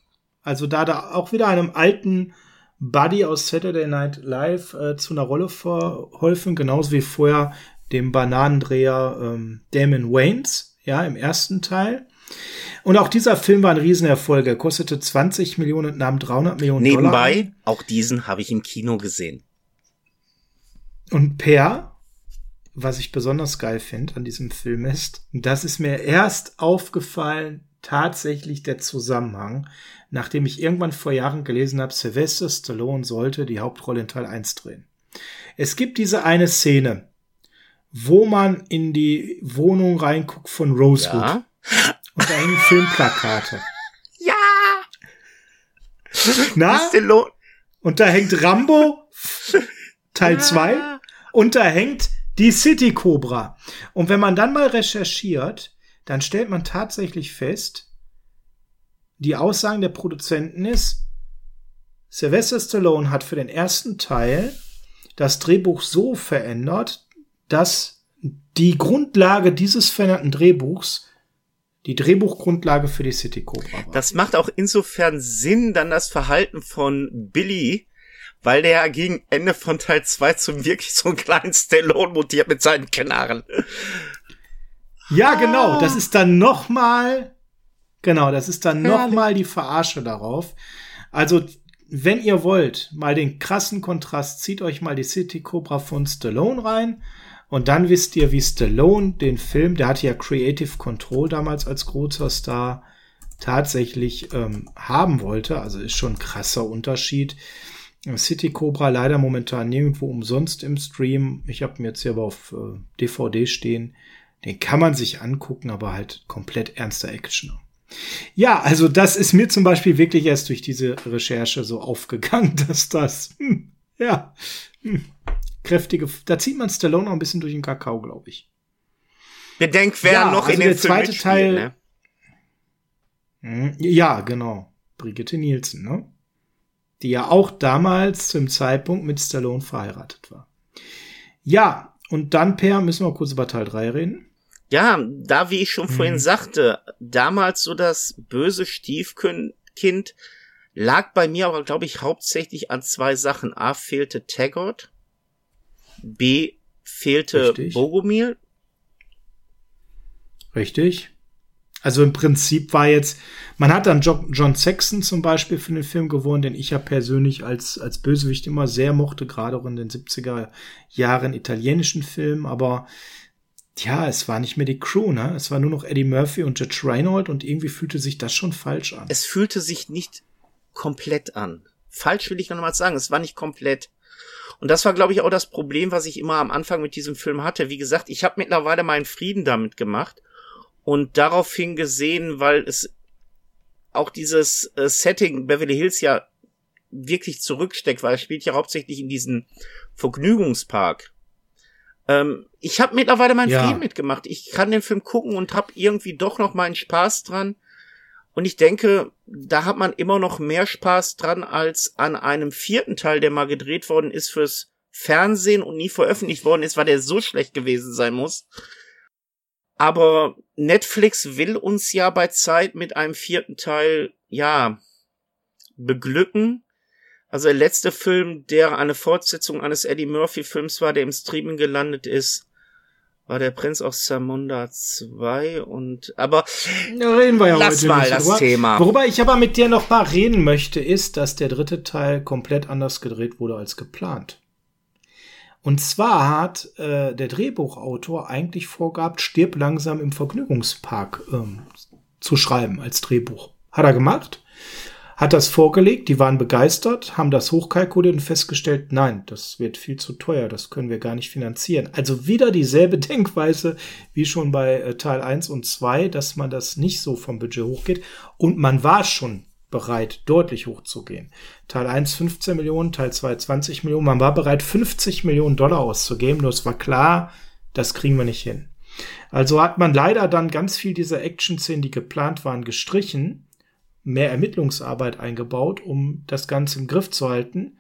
Also da da auch wieder einem alten Buddy aus Saturday Night Live äh, zu einer Rolle verholfen, genauso wie vorher dem Bananendreher ähm, Damon Waynes, ja, im ersten Teil. Und auch dieser Film war ein Riesenerfolg. Er kostete 20 Millionen und nahm 300 Millionen Dollar. Nebenbei, auch diesen habe ich im Kino gesehen. Und Per, was ich besonders geil finde an diesem Film ist, das ist mir erst aufgefallen, tatsächlich der Zusammenhang, nachdem ich irgendwann vor Jahren gelesen habe, Sylvester Stallone sollte die Hauptrolle in Teil 1 drehen. Es gibt diese eine Szene, wo man in die Wohnung reinguckt von Rosewood Ja. und da hängen Filmplakate. <laughs> Ja! Na? Stallone. Und da hängt Rambo <laughs> Teil 2 Ah. und da hängt die City Cobra. Und wenn man dann mal recherchiert, dann stellt man tatsächlich fest, die Aussagen der Produzenten ist, Sylvester Stallone hat für den ersten Teil das Drehbuch so verändert, dass die Grundlage dieses veränderten Drehbuchs die Drehbuchgrundlage für die City Cobra war. Das macht auch insofern Sinn, dann das Verhalten von Billy, weil der ja gegen Ende von Teil 2 zum wirklich so einen kleinen Stallone mutiert mit seinen Knarren. Ja, genau. Das ist dann noch mal, genau, das ist dann noch Herrlich. mal die Verarsche darauf. Also, wenn ihr wollt, mal den krassen Kontrast, zieht euch mal die City Cobra von Stallone rein. Und dann wisst ihr, wie Stallone den Film, der hatte ja Creative Control damals als großer Star, tatsächlich ähm, haben wollte. Also ist schon ein krasser Unterschied. City Cobra leider momentan nirgendwo umsonst im Stream. Ich habe mir jetzt hier aber auf äh, DVD stehen. Den kann man sich angucken, aber halt komplett ernster Action. Ja, also das ist mir zum Beispiel wirklich erst durch diese Recherche so aufgegangen, <laughs> dass das, hm, ja, hm, kräftige, da zieht man Stallone noch ein bisschen durch den Kakao, glaube ich. Bedenk, wer Ja, noch also in dem der Film zweite Teil- ne? Hm, Ja, genau. Brigitte Nielsen, ne? Die ja auch damals zum Zeitpunkt mit Stallone verheiratet war. Ja, und dann, Per, müssen wir kurz über Teil 3 reden. Ja, da, wie ich schon vorhin Mhm. sagte, damals so das böse Stiefkind lag bei mir aber, glaube ich, hauptsächlich an zwei Sachen. A, fehlte Taggart. B, fehlte Richtig. Bogomil. Richtig. Also im Prinzip war jetzt, man hat dann Jo- John Saxon zum Beispiel für den Film gewonnen, den ich ja persönlich als, als Bösewicht immer sehr mochte, gerade auch in den 70er Jahren italienischen Filmen, aber ja, es war nicht mehr die Crew, ne? Es war nur noch Eddie Murphy und Judge Reinhold und irgendwie fühlte sich das schon falsch an. Es fühlte sich nicht komplett an. Falsch will ich noch mal sagen, es war nicht komplett. Und das war, glaube ich, auch das Problem, was ich immer am Anfang mit diesem Film hatte. Wie gesagt, ich habe mittlerweile meinen Frieden damit gemacht und daraufhin gesehen, weil es auch dieses äh, Setting Beverly Hills ja wirklich zurücksteckt, weil es spielt ja hauptsächlich in diesem Vergnügungspark. Ähm, ich habe mittlerweile meinen ja. Frieden mitgemacht. Ich kann den Film gucken und habe irgendwie doch noch meinen Spaß dran. Und ich denke, da hat man immer noch mehr Spaß dran als an einem vierten Teil, der mal gedreht worden ist fürs Fernsehen und nie veröffentlicht worden ist, weil der so schlecht gewesen sein muss. Aber Netflix will uns ja bei Zeit mit einem vierten Teil, ja, beglücken. Also der letzte Film, der eine Fortsetzung eines Eddie Murphy Films war, der im Streaming gelandet ist, war der Prinz aus Zamunda 2 und aber ja, reden wir ja lass heute mal nicht. das worüber, Thema. Worüber ich aber mit dir noch mal reden möchte, ist, dass der dritte Teil komplett anders gedreht wurde als geplant. Und zwar hat äh, der Drehbuchautor eigentlich vorgehabt, stirb langsam im Vergnügungspark ähm, zu schreiben als Drehbuch. Hat er gemacht hat das vorgelegt, die waren begeistert, haben das hochkalkuliert und festgestellt, nein, das wird viel zu teuer, das können wir gar nicht finanzieren. Also wieder dieselbe <laughs> Denkweise wie schon bei äh, Teil 1 und 2, dass man das nicht so vom Budget hochgeht. Und man war schon bereit, deutlich hochzugehen. Teil 1 15 Millionen, Teil 2 20 Millionen. Man war bereit, 50 Millionen Dollar auszugeben, nur es war klar, das kriegen wir nicht hin. Also hat man leider dann ganz viel dieser Action-Szenen, die geplant waren, gestrichen mehr Ermittlungsarbeit eingebaut, um das Ganze im Griff zu halten.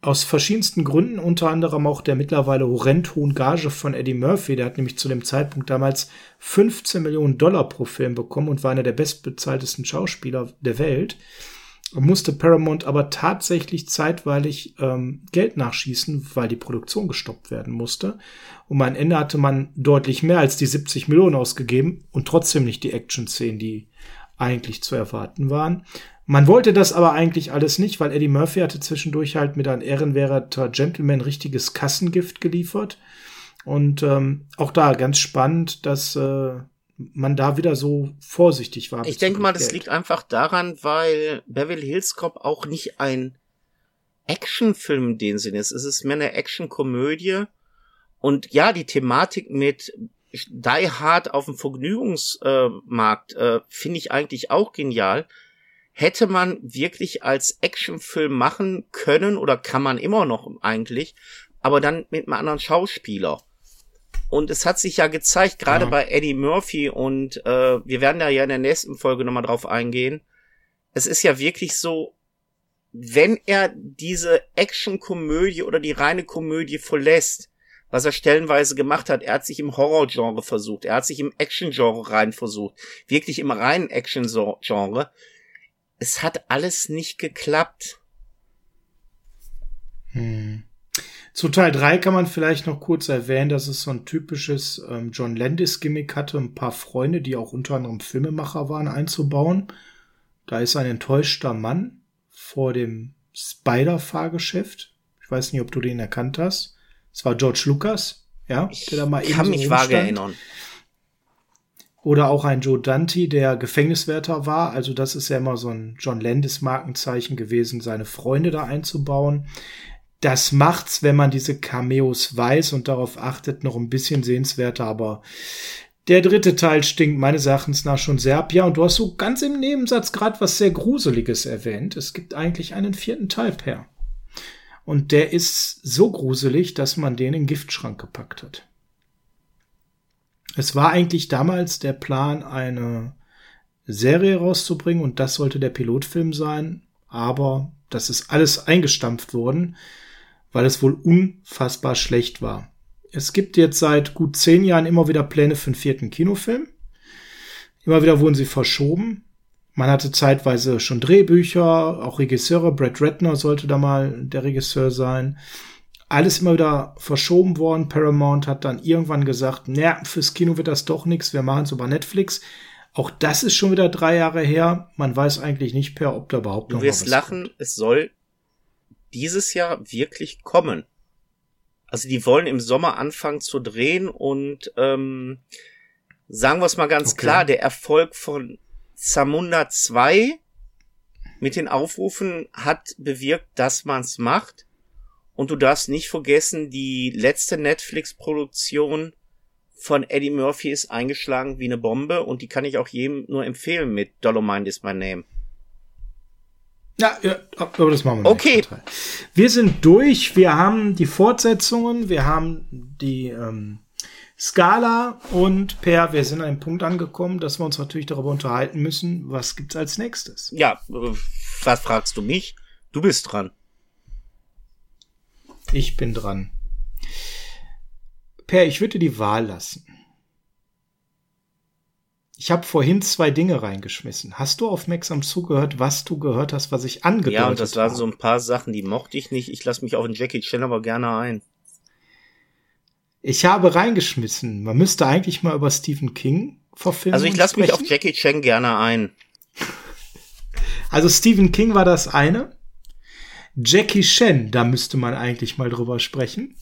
Aus verschiedensten Gründen, unter anderem auch der mittlerweile horrend hohen Gage von Eddie Murphy, der hat nämlich zu dem Zeitpunkt damals 15 Millionen Dollar pro Film bekommen und war einer der bestbezahltesten Schauspieler der Welt. Musste Paramount aber tatsächlich zeitweilig ähm, Geld nachschießen, weil die Produktion gestoppt werden musste. Und am Ende hatte man deutlich mehr als die 70 Millionen ausgegeben und trotzdem nicht die Action-Szenen, die eigentlich zu erwarten waren. Man wollte das aber eigentlich alles nicht, weil Eddie Murphy hatte zwischendurch halt mit einem ehrenwerter Gentleman richtiges Kassengift geliefert. Und ähm, auch da ganz spannend, dass äh, man da wieder so vorsichtig war. Ich denke mal, das liegt einfach daran, weil Beverly Hills Cop auch nicht ein Actionfilm in dem Sinne ist. Es ist mehr eine Actionkomödie. Und ja, die Thematik mit die Hard auf dem Vergnügungsmarkt äh, finde ich eigentlich auch genial. Hätte man wirklich als Actionfilm machen können oder kann man immer noch eigentlich, aber dann mit einem anderen Schauspieler. Und es hat sich ja gezeigt, gerade ja. bei Eddie Murphy und äh, wir werden da ja in der nächsten Folge nochmal drauf eingehen. Es ist ja wirklich so, wenn er diese Actionkomödie oder die reine Komödie verlässt, was er stellenweise gemacht hat. Er hat sich im Horror-Genre versucht, er hat sich im Action-Genre rein versucht, wirklich im reinen Action-Genre. Es hat alles nicht geklappt. Hm. Zu Teil 3 kann man vielleicht noch kurz erwähnen, dass es so ein typisches ähm, John Landis-Gimmick hatte, ein paar Freunde, die auch unter anderem Filmemacher waren, einzubauen. Da ist ein enttäuschter Mann vor dem Spider-Fahrgeschäft. Ich weiß nicht, ob du den erkannt hast. Es war George Lucas, ja, der da mal ich kann mich vage erinnern. Oder auch ein Joe Dante, der Gefängniswärter war. Also das ist ja immer so ein John Landis Markenzeichen gewesen, seine Freunde da einzubauen. Das macht's, wenn man diese Cameos weiß und darauf achtet, noch ein bisschen sehenswerter. Aber der dritte Teil stinkt meines Erachtens nach schon sehr ab. Ja, und du hast so ganz im Nebensatz gerade was sehr Gruseliges erwähnt. Es gibt eigentlich einen vierten Teil, Per. Und der ist so gruselig, dass man den in den Giftschrank gepackt hat. Es war eigentlich damals der Plan, eine Serie rauszubringen und das sollte der Pilotfilm sein, aber das ist alles eingestampft worden, weil es wohl unfassbar schlecht war. Es gibt jetzt seit gut zehn Jahren immer wieder Pläne für einen vierten Kinofilm. Immer wieder wurden sie verschoben. Man hatte zeitweise schon Drehbücher, auch Regisseure. Brad Ratner sollte da mal der Regisseur sein. Alles immer wieder verschoben worden. Paramount hat dann irgendwann gesagt, naja, fürs Kino wird das doch nichts, wir machen es über Netflix. Auch das ist schon wieder drei Jahre her. Man weiß eigentlich nicht per, ob da überhaupt noch du wirst lachen, kommt. es soll dieses Jahr wirklich kommen. Also die wollen im Sommer anfangen zu drehen und ähm, sagen wir es mal ganz okay. klar, der Erfolg von Zamunda 2 mit den Aufrufen hat bewirkt, dass man's macht. Und du darfst nicht vergessen, die letzte Netflix-Produktion von Eddie Murphy ist eingeschlagen wie eine Bombe und die kann ich auch jedem nur empfehlen mit Dolomite is my name. Ja, ja, aber das machen wir Okay. Wir sind durch. Wir haben die Fortsetzungen, wir haben die ähm, Skala und Per, wir sind an dem Punkt angekommen, dass wir uns natürlich darüber unterhalten müssen, was gibt's als nächstes. Ja, äh, was fragst du mich? Du bist dran. Ich bin dran. Per, ich würde die Wahl lassen. Ich habe vorhin zwei Dinge reingeschmissen. Hast du aufmerksam zugehört, was du gehört hast, was ich angedeutet habe? Ja, und das waren so ein paar Sachen, die mochte ich nicht. Ich lasse mich auf den Jackie Chan aber gerne ein. Ich habe reingeschmissen. Man müsste eigentlich mal über Stephen King verfilmen. Also ich lasse mich auf Jackie Chan gerne ein. Also Stephen King war das eine. Jackie Chan, da müsste man eigentlich mal drüber sprechen.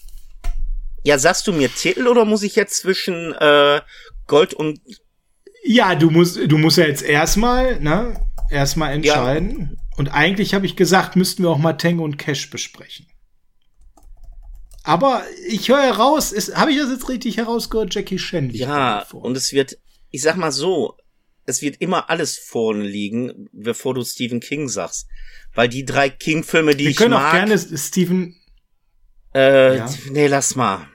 Ja, sagst du mir Titel oder muss ich jetzt zwischen äh, Gold und Ja, du musst, du musst ja jetzt erstmal, ne, erstmal entscheiden. Und eigentlich habe ich gesagt, müssten wir auch mal Tango und Cash besprechen. Aber ich höre heraus, habe ich das jetzt richtig herausgehört? Jackie Chan ja und es wird, ich sag mal so, es wird immer alles vorne liegen, bevor du Stephen King sagst, weil die drei King-Filme, die wir ich können mag, auch gerne Stephen. äh, Ja. nee, lass mal.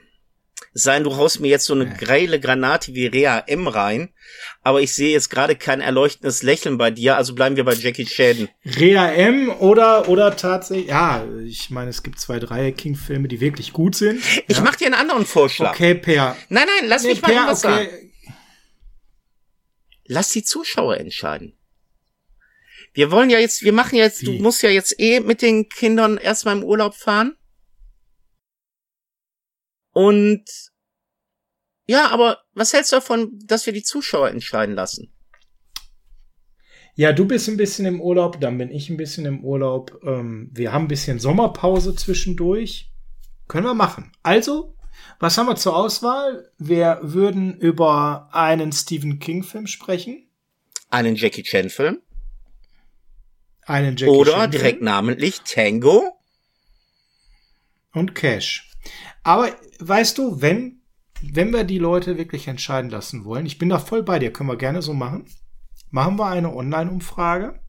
Es sei denn, du haust mir jetzt so eine Nee. geile Granate wie Rea M rein, aber ich sehe jetzt gerade kein erleuchtendes Lächeln bei dir, also bleiben wir bei Jackie Chan. Rea M oder, oder tatsächlich, ja, ich meine, es gibt zwei, drei King-Filme, die wirklich gut sind. Ich ja. mach dir einen anderen Vorschlag. Okay, Per. Nein, nein, lass Nee, mich mal per, irgendwas sagen. okay. Lass die Zuschauer entscheiden. Wir wollen ja jetzt, wir machen jetzt, du Wie? musst ja jetzt eh mit den Kindern erstmal im Urlaub fahren. Und ja, aber was hältst du davon, dass wir die Zuschauer entscheiden lassen? Ja, du bist ein bisschen im Urlaub, dann bin ich ein bisschen im Urlaub. Ähm, wir haben ein bisschen Sommerpause zwischendurch. Können wir machen. Also, was haben wir zur Auswahl? Wir würden über einen Stephen King-Film sprechen, Einen Jackie Chan Film einen Jackie oder Chan-Film direkt namentlich Tango? und Cash. Aber weißt du, wenn wenn wir die Leute wirklich entscheiden lassen wollen, ich bin da voll bei dir, können wir gerne so machen. Machen wir eine Online-Umfrage.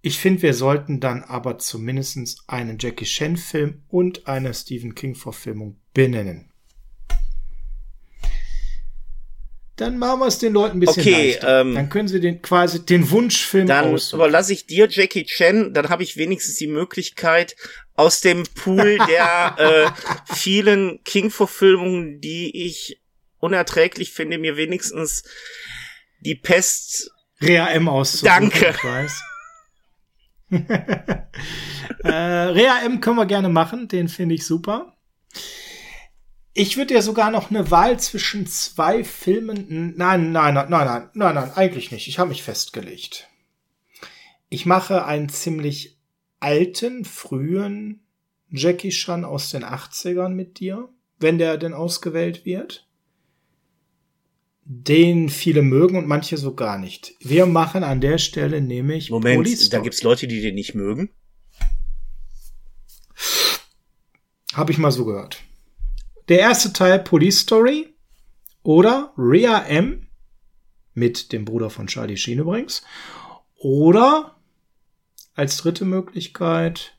Ich finde, wir sollten dann aber zumindest einen Jackie Chan-Film und eine Stephen King-Verfilmung benennen. Dann machen wir es den Leuten ein bisschen Okay, leichter. ähm, dann können sie den quasi den Wunschfilm Dann aussuchen. überlasse ich dir Jackie Chan, dann habe ich wenigstens die Möglichkeit, aus dem Pool <laughs> der äh, vielen King-Verfilmungen, die ich unerträglich finde, mir wenigstens die Pest. Rea M auszusuchen. Danke. Ich weiß. <laughs> äh, Rea M können wir gerne machen, den finde ich super. Ich würde ja sogar noch eine Wahl zwischen zwei Filmen. Nein, nein, nein, nein, nein, nein, nein, eigentlich nicht. Ich habe mich festgelegt. Ich mache einen ziemlich alten, frühen Jackie Chan aus den 80ern mit dir, wenn der denn ausgewählt wird den viele mögen und manche so gar nicht. Wir machen an der Stelle nämlich Moment, Police da gibt's Leute, die den nicht mögen. Habe ich mal so gehört. Der erste Teil Police Story oder Rhea M mit dem Bruder von Charlie Sheen übrigens oder als dritte Möglichkeit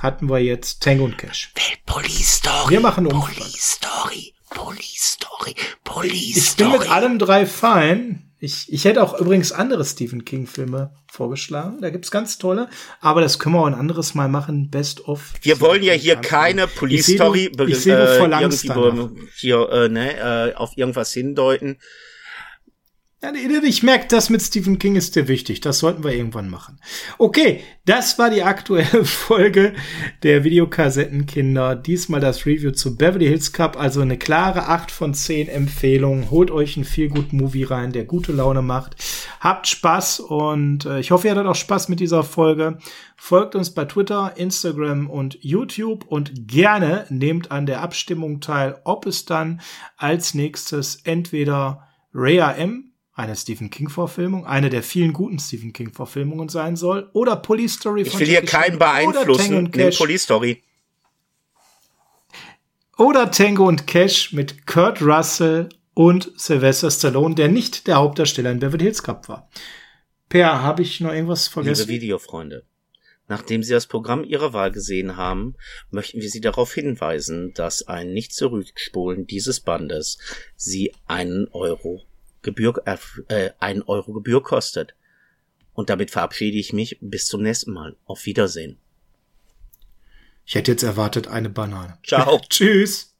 hatten wir jetzt Tango und Cash. Police Story. Wir machen Umfrage. Police Story. Police Story. Police Ich bin mit allem drei fein. Ich, ich hätte auch übrigens andere Stephen King-Filme vorgeschlagen. Da gibt's ganz tolle. Aber das können wir auch ein anderes Mal machen. Best of. Wir wollen ja hier keine Police Ich seh, du- Story be- ich seh, du äh, irgendwie be- hier äh, ne, äh, auf irgendwas hindeuten. Ich merke, das mit Stephen King ist dir wichtig. Das sollten wir irgendwann machen. Okay, das war die aktuelle <laughs> Folge der Videokassettenkinder. Diesmal das Review zu Beverly Hills Cup. Also eine klare 8 von 10 Empfehlung. Holt euch ein viel gut Movie rein, der gute Laune macht. Habt Spaß und äh, ich hoffe, ihr hattet auch Spaß mit dieser Folge. Folgt uns bei Twitter, Instagram und YouTube und gerne nehmt an der Abstimmung teil, ob es dann als nächstes entweder Rhea M eine Stephen King-Verfilmung, eine der vielen guten Stephen King-Verfilmungen sein soll, oder Police Story Ich von will hier Jackie keinen oder Tango beeinflussen. und Nimm Cash, Police Story. oder Tango und Cash mit Kurt Russell und Sylvester Stallone, der nicht der Hauptdarsteller in Beverly Hills Cup war. Per, habe ich noch irgendwas vergessen? Liebe Videofreunde, nachdem Sie das Programm Ihrer Wahl gesehen haben, möchten wir Sie darauf hinweisen, dass ein nicht zurückspulen dieses Bandes Sie einen Euro Gebühr, äh, einen Euro Gebühr kostet. Und damit verabschiede ich mich bis zum nächsten Mal. Auf Wiedersehen. Ich hätte jetzt erwartet eine Banane. Ciao. <laughs> Tschüss.